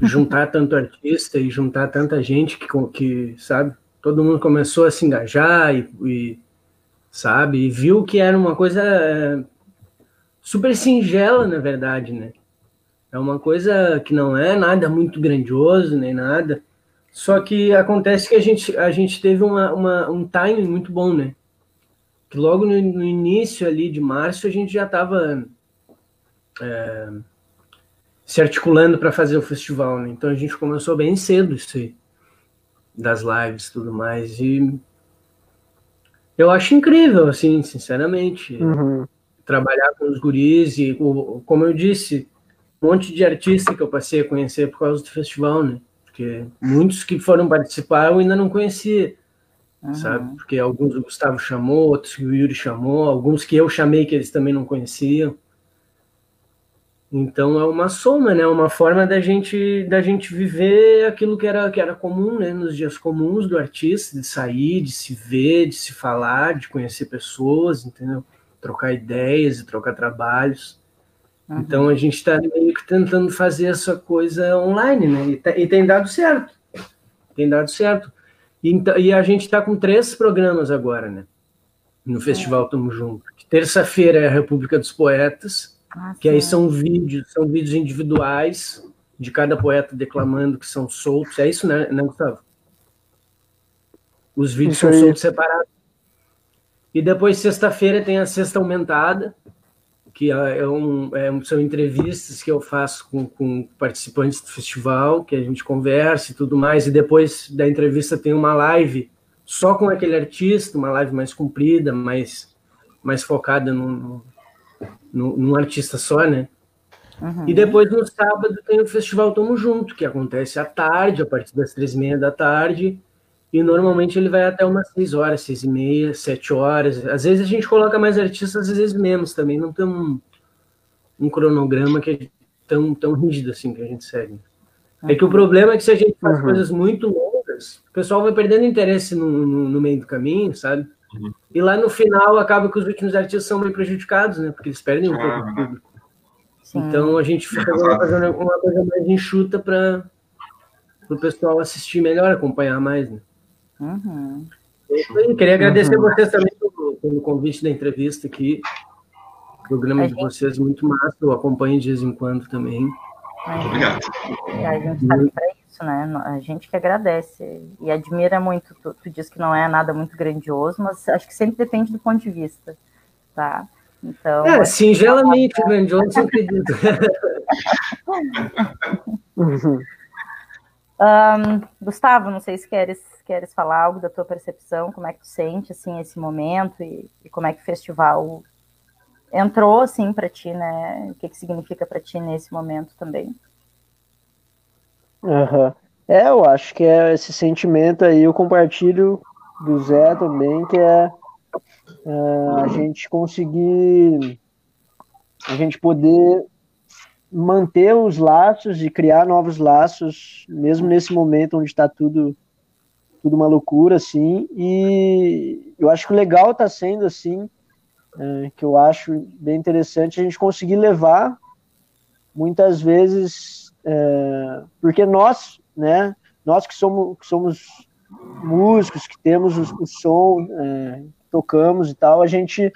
juntar tanto artista e juntar tanta gente que, que sabe, todo mundo começou a se engajar e, e sabe? E viu que era uma coisa é, super singela, na verdade, né? É uma coisa que não é nada muito grandioso, nem nada. Só que acontece que a gente, a gente teve uma, uma um timing muito bom, né? Que logo no, no início ali de março a gente já estava é, se articulando para fazer o festival, né? Então a gente começou bem cedo isso aí, das lives e tudo mais. E eu acho incrível, assim, sinceramente. Uhum. Trabalhar com os guris e, como eu disse, um monte de artista que eu passei a conhecer por causa do festival, né? Porque muitos que foram participar eu ainda não conhecia, uhum. sabe? Porque alguns o Gustavo chamou, outros que o Yuri chamou, alguns que eu chamei que eles também não conheciam. Então é uma soma, né? Uma forma da gente da gente viver aquilo que era que era comum, né? Nos dias comuns do artista, de sair, de se ver, de se falar, de conhecer pessoas, entendeu? Trocar ideias e trocar trabalhos. Uhum. Então a gente está meio que tentando fazer essa coisa online, né? E, tá, e tem dado certo, tem dado certo. E, então, e a gente está com três programas agora, né? No é. Festival Tamo Junto. Terça-feira é a República dos Poetas que aí são vídeos, são vídeos individuais de cada poeta declamando que são soltos. É isso, né, né Gustavo? Os vídeos isso são soltos separados. E depois, sexta-feira, tem a sexta aumentada, que é, é um, é, são entrevistas que eu faço com, com, participantes do festival, que a gente conversa e tudo mais, e depois da entrevista tem uma live só com aquele artista, uma live mais comprida, mais, mais focada no, num artista só, né? Uhum. E depois no sábado tem o Festival Tamo Junto, que acontece à tarde, a partir das três e meia da tarde, e normalmente ele vai até umas seis horas, seis e meia, sete horas. Às vezes a gente coloca mais artistas, às vezes menos também, não tem um, um cronograma que é tão, tão rígido assim que a gente segue. Uhum. É que o problema é que se a gente faz uhum. coisas muito longas, o pessoal vai perdendo interesse no, no, no meio do caminho, sabe? Uhum. E lá no final acaba que os últimos artistas são meio prejudicados, né? Porque eles perdem um pouco do público. Sim. Então a gente fica fazendo uma coisa mais enxuta para o pessoal assistir melhor, acompanhar mais, né? Uhum. Eu queria agradecer uhum. vocês também pelo, pelo, convite da entrevista aqui. O programa a de gente... vocês muito massa, eu acompanho de vez em quando também. Obrigado. A gente está isso, né? A gente que agradece e admira muito. Tu, tu diz que não é nada muito grandioso, mas acho que sempre depende do ponto de vista, tá? Então. É, singelamente que... grandioso, eu acredito. [LAUGHS] um, Gustavo, não sei se queres, queres falar algo da tua percepção, como é que tu sente assim esse momento e, e como é que o festival entrou assim para ti, né? O que, que significa para ti nesse momento também? Uhum. É, eu acho que é esse sentimento aí, eu compartilho do Zé também, que é uh, a gente conseguir, a gente poder manter os laços e criar novos laços, mesmo nesse momento onde está tudo tudo uma loucura, assim, e eu acho que o legal está sendo, assim, é, que eu acho bem interessante a gente conseguir levar muitas vezes, é, porque nós, né, nós que somos, que somos músicos, que temos o, o som, é, tocamos e tal, a gente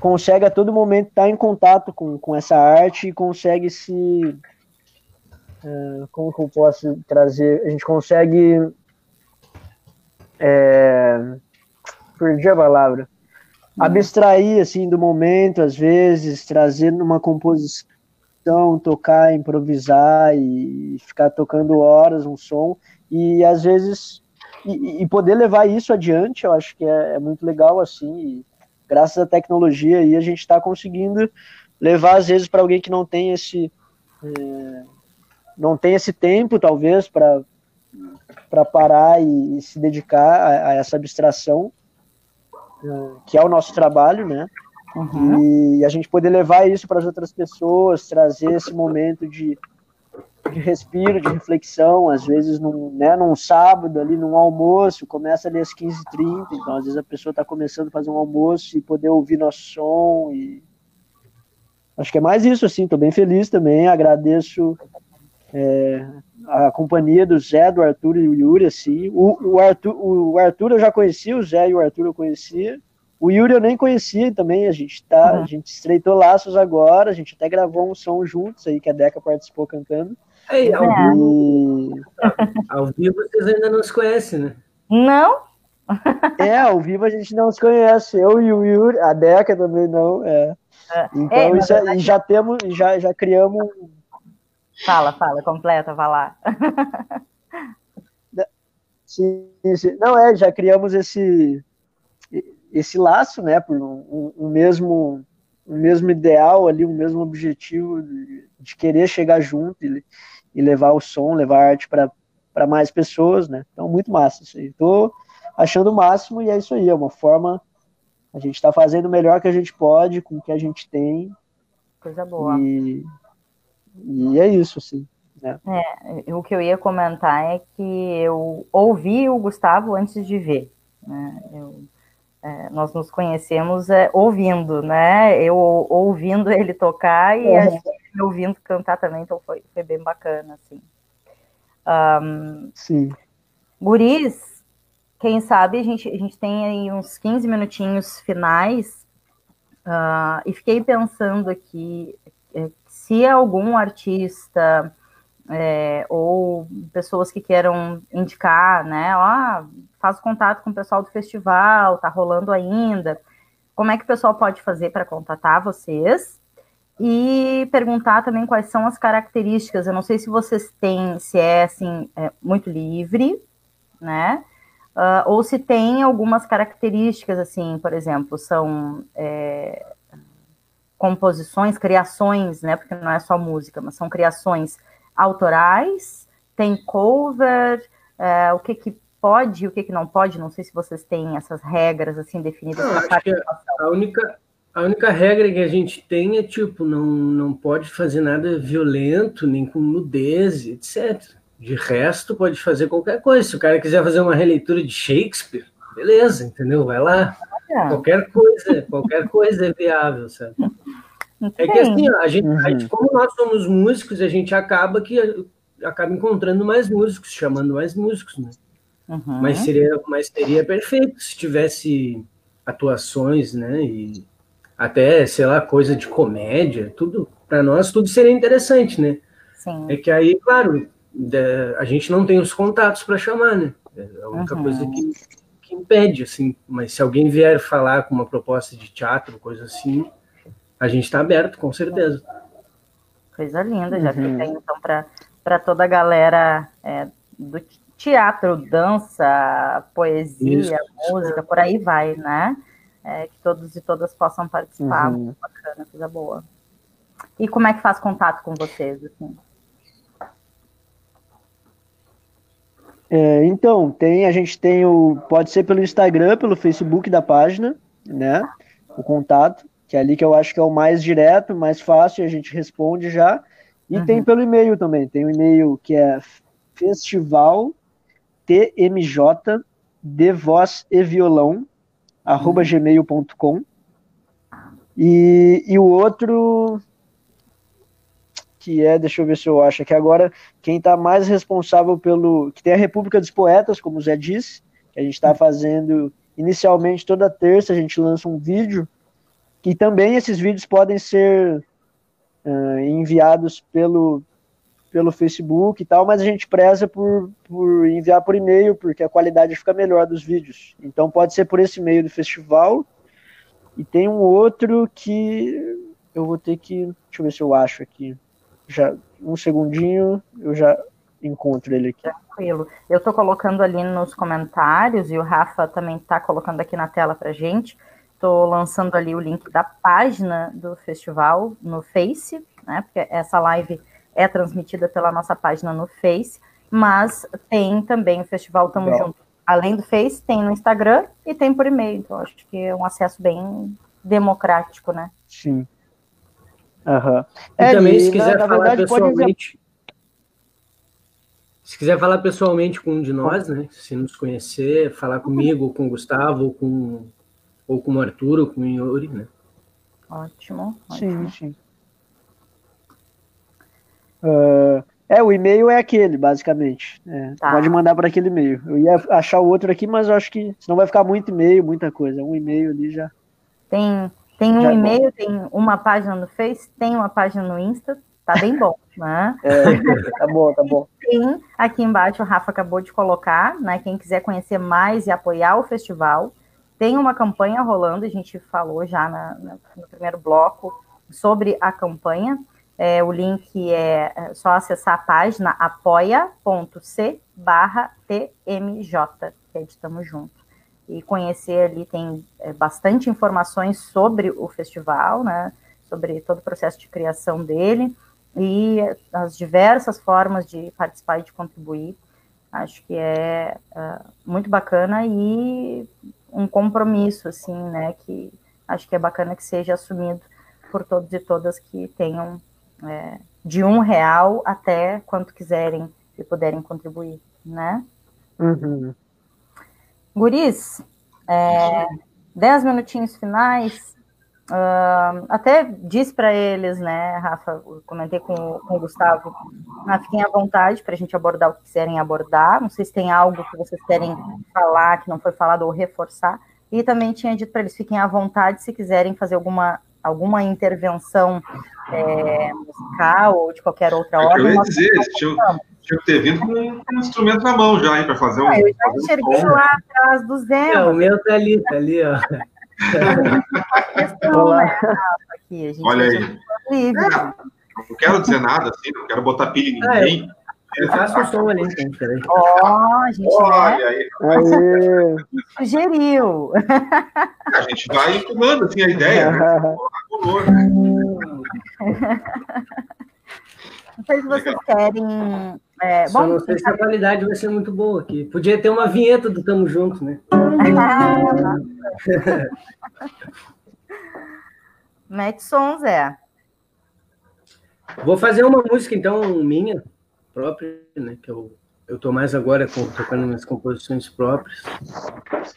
consegue a todo momento estar em contato com, com essa arte e consegue se. É, como que eu posso trazer? A gente consegue. É, perdi a palavra. Abstrair assim do momento, às vezes, trazer numa composição tocar, improvisar e ficar tocando horas um som e às vezes e, e poder levar isso adiante, eu acho que é, é muito legal assim. Graças à tecnologia aí a gente está conseguindo levar às vezes para alguém que não tem esse é, não tem esse tempo talvez para para parar e, e, se dedicar a, a essa abstração é, que é o nosso trabalho, né? Uhum. E a gente poder levar isso para as outras pessoas, trazer esse momento de, de respiro, de reflexão, às vezes num, né, num sábado, ali num almoço, começa ali às 15h30, então às vezes a pessoa está começando a fazer um almoço e poder ouvir nosso som e acho que é mais isso, assim, estou bem feliz também, agradeço é, a companhia do Zé, do Arthur e o Yuri, assim, o, o, Arthur, o Arthur eu já conhecia, o Zé e o Arthur eu conhecia, o Yuri eu nem conhecia também, a gente tá, uhum. a gente estreitou laços agora, a gente até gravou um som juntos aí, que a Deca participou cantando. Ei, ao, é. vivo, [LAUGHS] ao vivo vocês ainda não se conhecem, né? Não? [LAUGHS] É, ao vivo a gente não se conhece, eu e o Yuri, a Deca também não, é. é. Então é, isso, verdade... já temos, já, já criamos... Fala, fala, completa, vai lá. [LAUGHS] Sim, sim, não é, já criamos esse esse laço, né, por um, um, mesmo um mesmo ideal ali, um mesmo objetivo de, de querer chegar junto e, e, levar o som, levar a arte para mais pessoas, né? Então, muito massa isso aí. Tô achando o máximo e é isso aí, é uma forma a gente está fazendo o melhor que a gente pode com o que a gente tem. Coisa boa. E, e é isso, assim. Né? É, o que eu ia comentar é que eu ouvi o Gustavo antes de ver. Né? Eu é, nós nos conhecemos é, ouvindo, né? Eu ouvindo ele tocar e uhum. a gente ouvindo cantar também, então foi, foi bem bacana, assim. Um, Sim. Guris, quem sabe a gente, a gente tem aí uns 15 minutinhos finais uh, e fiquei pensando aqui é, se algum artista é, ou pessoas que queiram indicar, né? Ó, faz contato com o pessoal do festival, tá rolando ainda. Como é que o pessoal pode fazer para contatar vocês? E perguntar também quais são as características. Eu não sei se vocês têm, se é assim, é muito livre, né? Uh, ou se tem algumas características, assim, por exemplo, são é, composições, criações, né? Porque não é só música, mas são criações autorais, tem cover, é, o que que pode e o que que não pode, não sei se vocês têm essas regras assim definidas não, acho que a única a única regra que a gente tem é tipo não não pode fazer nada violento nem com nudez etc de resto pode fazer qualquer coisa. Se o cara quiser fazer uma releitura de Shakespeare beleza entendeu? Vai lá. Qualquer coisa qualquer coisa é viável sabe? É que assim, a gente, uhum. a gente, como nós somos músicos, a gente acaba que acaba encontrando mais músicos, chamando mais músicos, né? Uhum. Mas seria, mas seria perfeito se tivesse atuações, né? E até, sei lá, coisa de comédia, tudo para nós tudo seria interessante, né? Sim. É que aí, claro, a gente não tem os contatos para chamar, né? É a única uhum. coisa que, que impede, assim. Mas se alguém vier falar com uma proposta de teatro, coisa assim, a gente está aberto, com certeza. Coisa linda, já uhum. fica então para toda a galera é, do teatro, dança, poesia, Isso. música, por aí vai, né? É, que todos e todas possam participar, uhum. muito bacana, coisa boa. E como é que faz contato com vocês? Assim? É, então, tem, a gente tem o. Pode ser pelo Instagram, pelo Facebook da página, né? O contato que é ali que eu acho que é o mais direto, mais fácil, a gente responde já. E uhum. tem pelo e-mail também, tem o um e-mail que é festival tmj de voz e violão arroba uhum. gmail.com E, e o outro que é, deixa eu ver se eu acho, que agora quem está mais responsável pelo. que tem a República dos Poetas, como o Zé disse, que a gente está fazendo inicialmente toda terça, a gente lança um vídeo, e também esses vídeos podem ser uh, enviados pelo, pelo Facebook e tal, mas a gente preza por, por enviar por e-mail, porque a qualidade fica melhor dos vídeos. Então pode ser por esse meio do festival. E tem um outro que eu vou ter que. Deixa eu ver se eu acho aqui já um segundinho, eu já encontro ele aqui. Tranquilo. Eu estou colocando ali nos comentários e o Rafa também está colocando aqui na tela para gente. Estou lançando ali o link da página do festival no Face, né? Porque essa live é transmitida pela nossa página no Face, mas tem também o festival Tamo Legal. Junto. Além do Face, tem no Instagram e tem por e-mail. Então, acho que é um acesso bem democrático, né? Sim. Uhum. E é, também, se quiser na, falar na verdade, pessoalmente. Se quiser falar pessoalmente com um de nós, né? Se nos conhecer, falar comigo, ou com o Gustavo, ou com, ou com o Arthur, ou com o Yuri, né? Ótimo. ótimo. Sim, sim. Uh, é, o e-mail é aquele, basicamente. É, tá. Pode mandar para aquele e-mail. Eu ia achar o outro aqui, mas eu acho que senão vai ficar muito e-mail, muita coisa. Um e-mail ali já. Tem tem um é e-mail, tem uma página no Face, tem uma página no Insta, tá bem bom, [LAUGHS] né? É, tá bom, tá bom. Tem aqui embaixo, o Rafa acabou de colocar, né? Quem quiser conhecer mais e apoiar o festival, tem uma campanha rolando, a gente falou já na, na, no primeiro bloco sobre a campanha. É, o link é, é só acessar a página apoia.c barra TMJ, que é de Tamo Junto. E conhecer ali tem é, bastante informações sobre o festival, né, sobre todo o processo de criação dele e as diversas formas de participar e de contribuir. Acho que é uh, muito bacana e um compromisso, assim, né, que acho que é bacana que seja assumido por todos e todas que tenham é, de um real até quanto quiserem e puderem contribuir, né? Uhum. Guris, é, dez minutinhos finais. Uh, até disse para eles, né, Rafa, comentei com, com o Gustavo, ah, fiquem à vontade para a gente abordar o que quiserem abordar. Não sei se tem algo que vocês querem falar que não foi falado ou reforçar. E também tinha dito para eles fiquem à vontade se quiserem fazer alguma, alguma intervenção é, musical ou de qualquer outra ordem. Eu ia dizer, tinha que ter vindo com um instrumento na mão já, para fazer um. Ah, eu já enxerguei um lá atrás do Zé. É, o meu tá ali, tá ali, ó. Olha aí. não quero dizer nada assim, não quero botar pilha em ah, ninguém. Eu faço o som ali, então, peraí. Ó, a gente Olha né? aí. aí. [LAUGHS] Sugeriu. A gente vai empurrando assim a ideia. Né? Não sei se vocês querem é, Só bom, não sei se a qualidade vai ser muito boa aqui. Podia ter uma vinheta do Tamo Junto, né? [LAUGHS] Mete som, Zé. Vou fazer uma música, então, minha própria, né? Que eu, eu tô mais agora com, tocando minhas composições próprias.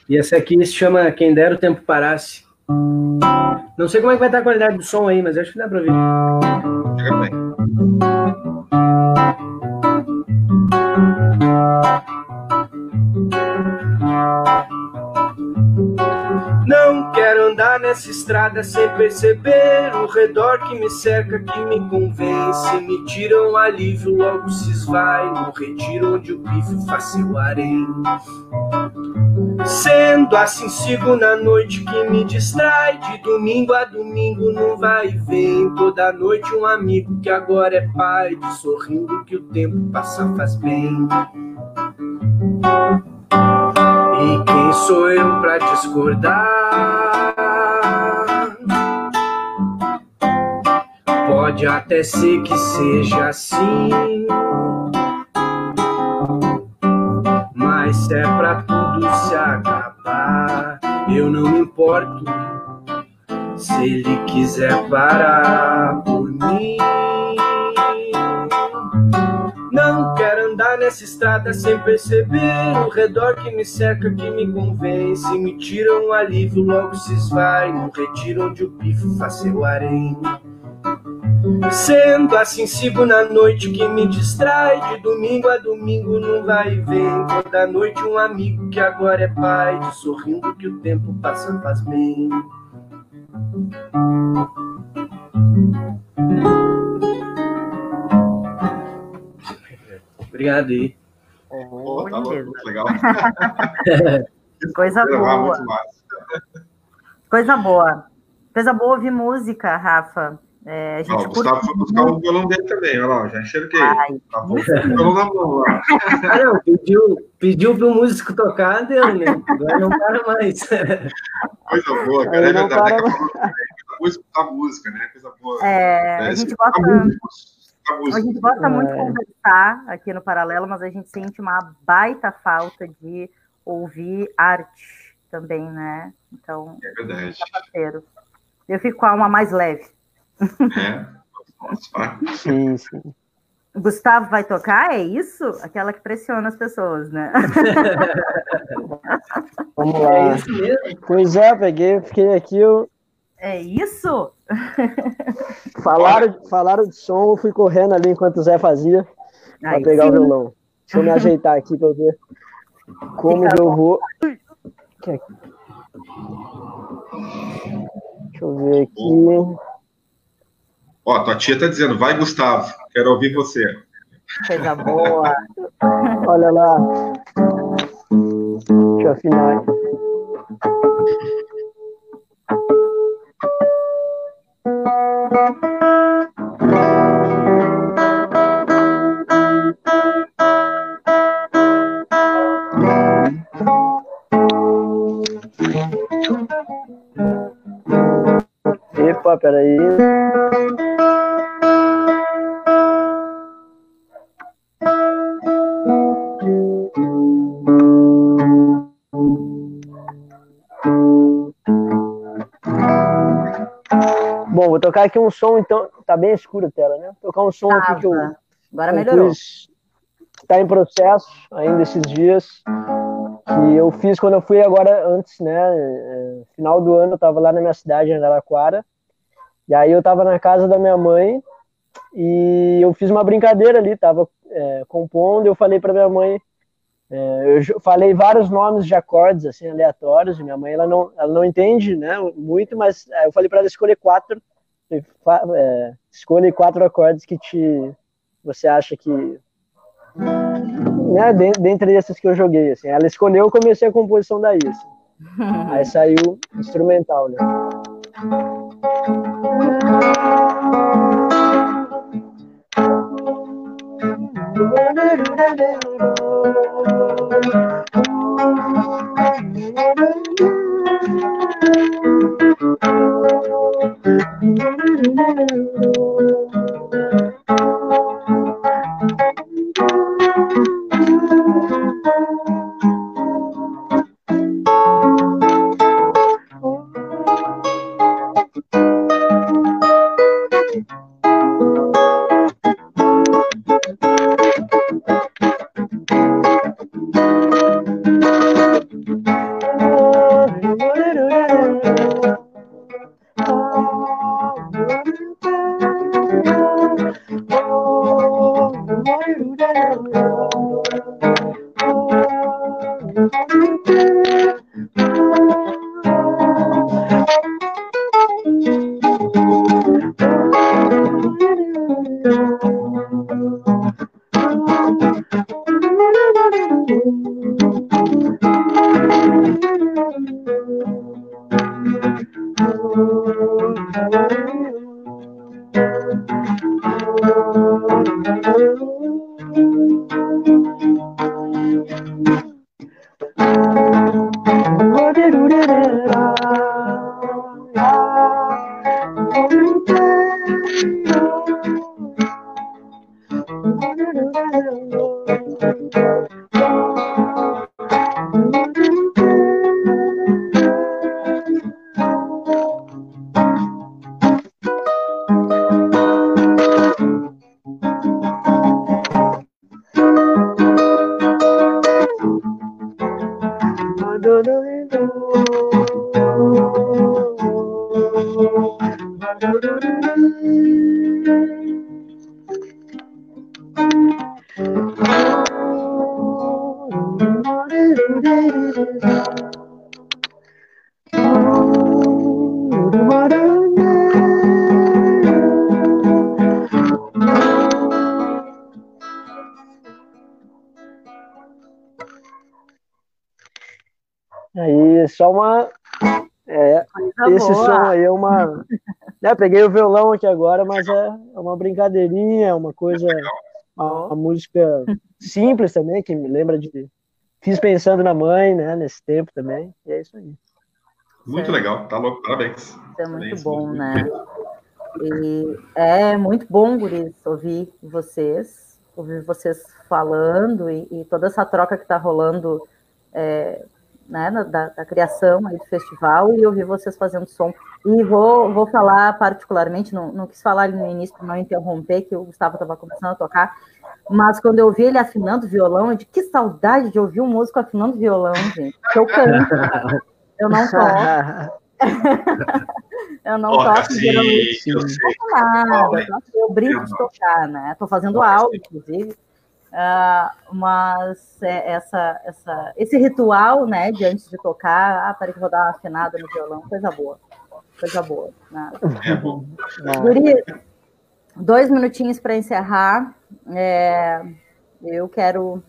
E essa aqui se chama Quem Dera o Tempo Parasse. Não sei como é que vai estar a qualidade do som aí, mas acho que dá pra ver. Chega bem. Quero andar nessa estrada sem perceber o redor que me cerca, que me convence. Me tiram alívio, logo se esvai no retiro onde o bife faz seu harém. Sendo assim, sigo na noite que me distrai. De domingo a domingo no vai e vem. Toda noite um amigo que agora é pai. De sorrindo que o tempo passa faz bem. E quem sou eu pra discordar? Pode até ser que seja assim. Mas é pra tudo se acabar, eu não me importo. Se ele quiser parar por mim, nessa estrada sem perceber o redor que me cerca, que me convence. Me tiram um alívio, logo se esvai. No retiro onde o pifo faz seu harém. Sendo assim, sigo na noite que me distrai. De domingo a domingo, não vai e vem. Toda noite, um amigo que agora é pai. De sorrindo que o tempo passa faz bem. Obrigado aí. Oh, tá louco, legal. [LAUGHS] Coisa boa. Coisa boa. Coisa boa ouvir música, Rafa. É, a gente ó, o Gustavo foi buscar o violão dele também, olha lá, já enxerguei. Ai, tá bom, violão na mão lá. Ah, não, pediu, pediu para o músico tocar, deu, né? Agora não para mais. [LAUGHS] Coisa boa, cara, é verdade. Para... É escutar música, né? Coisa boa. É, a gente gosta. A gente gosta muito de é. conversar aqui no Paralelo, mas a gente sente uma baita falta de ouvir arte também, né? Então, é verdade. Parceiro. Eu fico com a alma mais leve. É, sim, sim. Gustavo vai tocar, é isso? Aquela que pressiona as pessoas, né? [LAUGHS] Vamos lá. É isso mesmo? Pois é, peguei, fiquei aqui. Eu... É isso? [LAUGHS] falaram, falaram de som, eu fui correndo ali enquanto o Zé fazia para pegar sim. o violão. Deixa eu me ajeitar aqui para ver como eu vou. Deixa eu ver aqui. Ó, tua tia tá dizendo, vai, Gustavo, quero ouvir você. Coisa boa. Olha lá. Deixa eu afinar. Epa, peraí. Tocar aqui um som, então. Tá bem escura a tela, né? Tocar um som aqui que eu. Agora melhorou. Fiz, tá em processo ainda esses dias. Que eu fiz quando eu fui agora, antes, né? É, final do ano, eu tava lá na minha cidade, em Araraquara. E aí eu tava na casa da minha mãe e eu fiz uma brincadeira ali, tava é, compondo, eu falei para minha mãe, é, eu falei vários nomes de acordes assim aleatórios, e minha mãe ela não, ela não entende, né, muito, mas é, eu falei para ela escolher quatro, é, quatro acordes que te você acha que né, dentre esses que eu joguei assim ela escolheu eu comecei a composição daí assim. [LAUGHS] aí saiu instrumental né [LAUGHS] Hallelujah. Uma. É, esse boa. som aí é uma. né, peguei o violão aqui agora, mas é, é uma brincadeirinha, é uma coisa. Uma, uma, música simples também, que me lembra de. Fiz pensando na mãe, né, nesse tempo também, e é isso aí. Muito legal, tá louco, parabéns. Isso é muito parabéns, bom, muito né? E é muito bom, Guris, ouvir vocês, ouvir vocês falando e, e toda essa troca que está rolando é, né, da, da, criação aí do festival e ouvir vocês fazendo som. E vou, vou falar particularmente, não, não quis falar no início para não interromper, que o Gustavo estava começando a tocar, mas quando eu ouvi ele afinando violão, eu de que saudade de ouvir um músico afinando violão, gente. Eu canto, eu não [LAUGHS] toco. [LAUGHS] eu não Toca toco sim, geralmente. Eu, não nada, eu brinco de tocar, né? Estou fazendo aula, inclusive. Uh, mas é, essa, essa, esse ritual, né, de antes de tocar, ah, para que vou dar uma afinada no violão, coisa boa, coisa boa. Né? É. Guri, dois minutinhos para encerrar. É, eu quero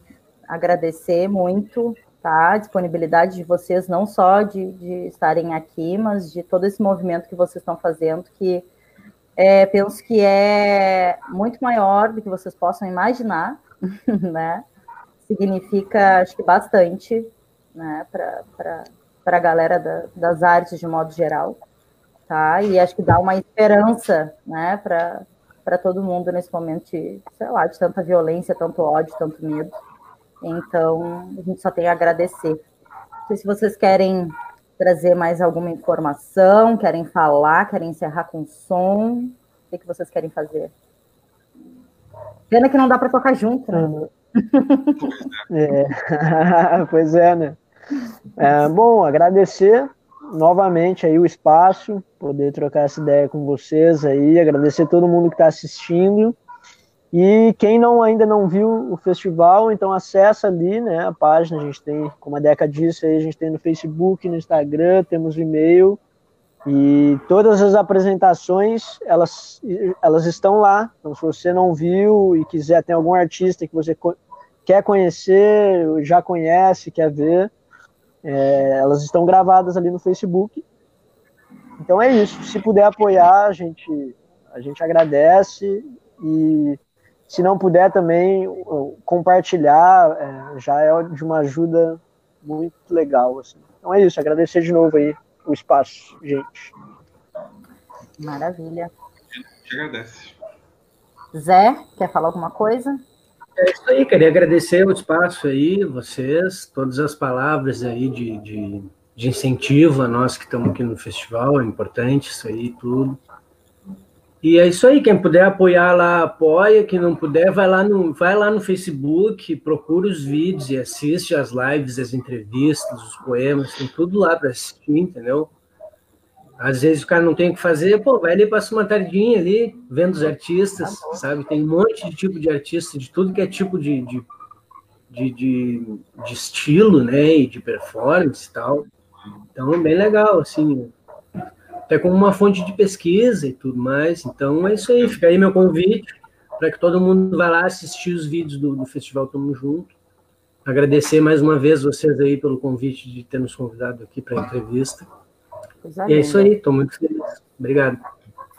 agradecer muito tá, a disponibilidade de vocês, não só de, de estarem aqui, mas de todo esse movimento que vocês estão fazendo, que é, penso que é muito maior do que vocês possam imaginar, [LAUGHS] né? Significa, acho que bastante, né, para a galera da, das artes de modo geral, tá? E acho que dá uma esperança, né, para todo mundo nesse momento de, sei lá, de tanta violência, tanto ódio, tanto medo. Então, a gente só tem a agradecer. Não sei se vocês querem trazer mais alguma informação, querem falar, querem encerrar com som. O que, que vocês querem fazer? Pena que não dá para tocar junto, né? É. [LAUGHS] pois é, né? É, bom, agradecer novamente aí o espaço, poder trocar essa ideia com vocês aí, agradecer todo mundo que está assistindo. E quem não ainda não viu o festival, então acessa ali, né, a página, a gente tem, como a Deca disse aí, a gente tem no Facebook, no Instagram, temos e-mail, e todas as apresentações, elas, elas estão lá. Então, se você não viu e quiser, tem algum artista que você quer conhecer, já conhece, quer ver, é, elas estão gravadas ali no Facebook. Então é isso. Se puder apoiar, a gente, a gente agradece. E se não puder também compartilhar, é, já é de uma ajuda muito legal. Assim. Então é isso. Agradecer de novo aí o espaço, gente. Maravilha. Te agradece. Zé, quer falar alguma coisa? É isso aí, queria agradecer o espaço aí, vocês, todas as palavras aí de, de, de incentivo a nós que estamos aqui no festival, é importante isso aí, tudo. E é isso aí, quem puder apoiar lá, apoia, quem não puder, vai lá no, vai lá no Facebook, procura os vídeos e assiste as lives, as entrevistas, os poemas, tem tudo lá para assistir, entendeu? Às vezes o cara não tem o que fazer, pô, vai ali, passa uma tardinha ali, vendo os artistas, sabe? Tem um monte de tipo de artista, de tudo que é tipo de, de, de, de, de estilo, né, e de performance e tal. Então, bem legal, assim, até como uma fonte de pesquisa e tudo mais. Então é isso aí, fica aí meu convite para que todo mundo vá lá assistir os vídeos do, do Festival Tamo Junto. Agradecer mais uma vez vocês aí pelo convite de ter nos convidado aqui para a entrevista. e é isso aí, estou muito feliz. Obrigado.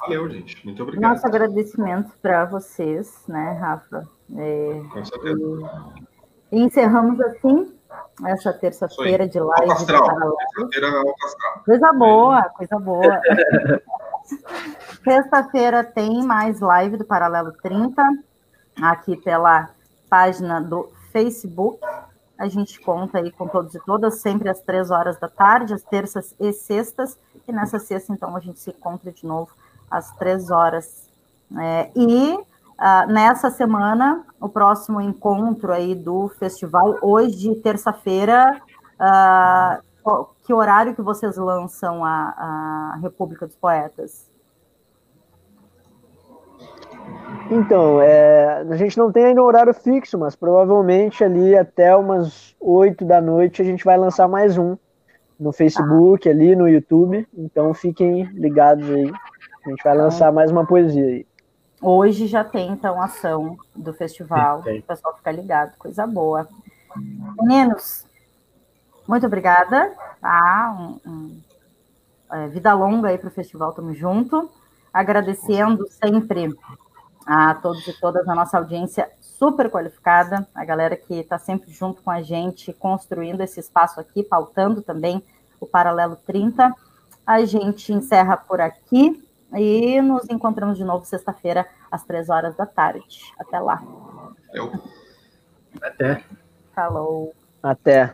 Valeu, gente. Muito obrigado. Nosso agradecimento para vocês, né, Rafa? É, Com certeza. E encerramos assim essa terça-feira de live. Terça-feira Coisa boa, coisa boa. [LAUGHS] Sexta-feira tem mais live do Paralelo 30, aqui pela página do Facebook. A gente conta aí com todos e todas, sempre às três horas da tarde, às terças e sextas. E nessa sexta, então, a gente se encontra de novo às três horas. É, e Uh, nessa semana, o próximo encontro aí do festival, hoje, terça-feira, uh, que horário que vocês lançam a, a República dos Poetas? Então, é, a gente não tem ainda um horário fixo, mas provavelmente ali até umas 8 da noite a gente vai lançar mais um no Facebook, ah. ali no YouTube. Então fiquem ligados aí. A gente vai lançar mais uma poesia aí. Hoje já tem, então, ação do festival. O pessoal fica ligado, coisa boa. Meninos, muito obrigada. Tá? Um, um, é, vida longa aí para o festival, tamo junto. Agradecendo sempre a todos e todas a nossa audiência super qualificada, a galera que está sempre junto com a gente, construindo esse espaço aqui, pautando também o Paralelo 30. A gente encerra por aqui e nos encontramos de novo sexta-feira, às três horas da tarde. Até lá. Eu. Até. Falou. Até.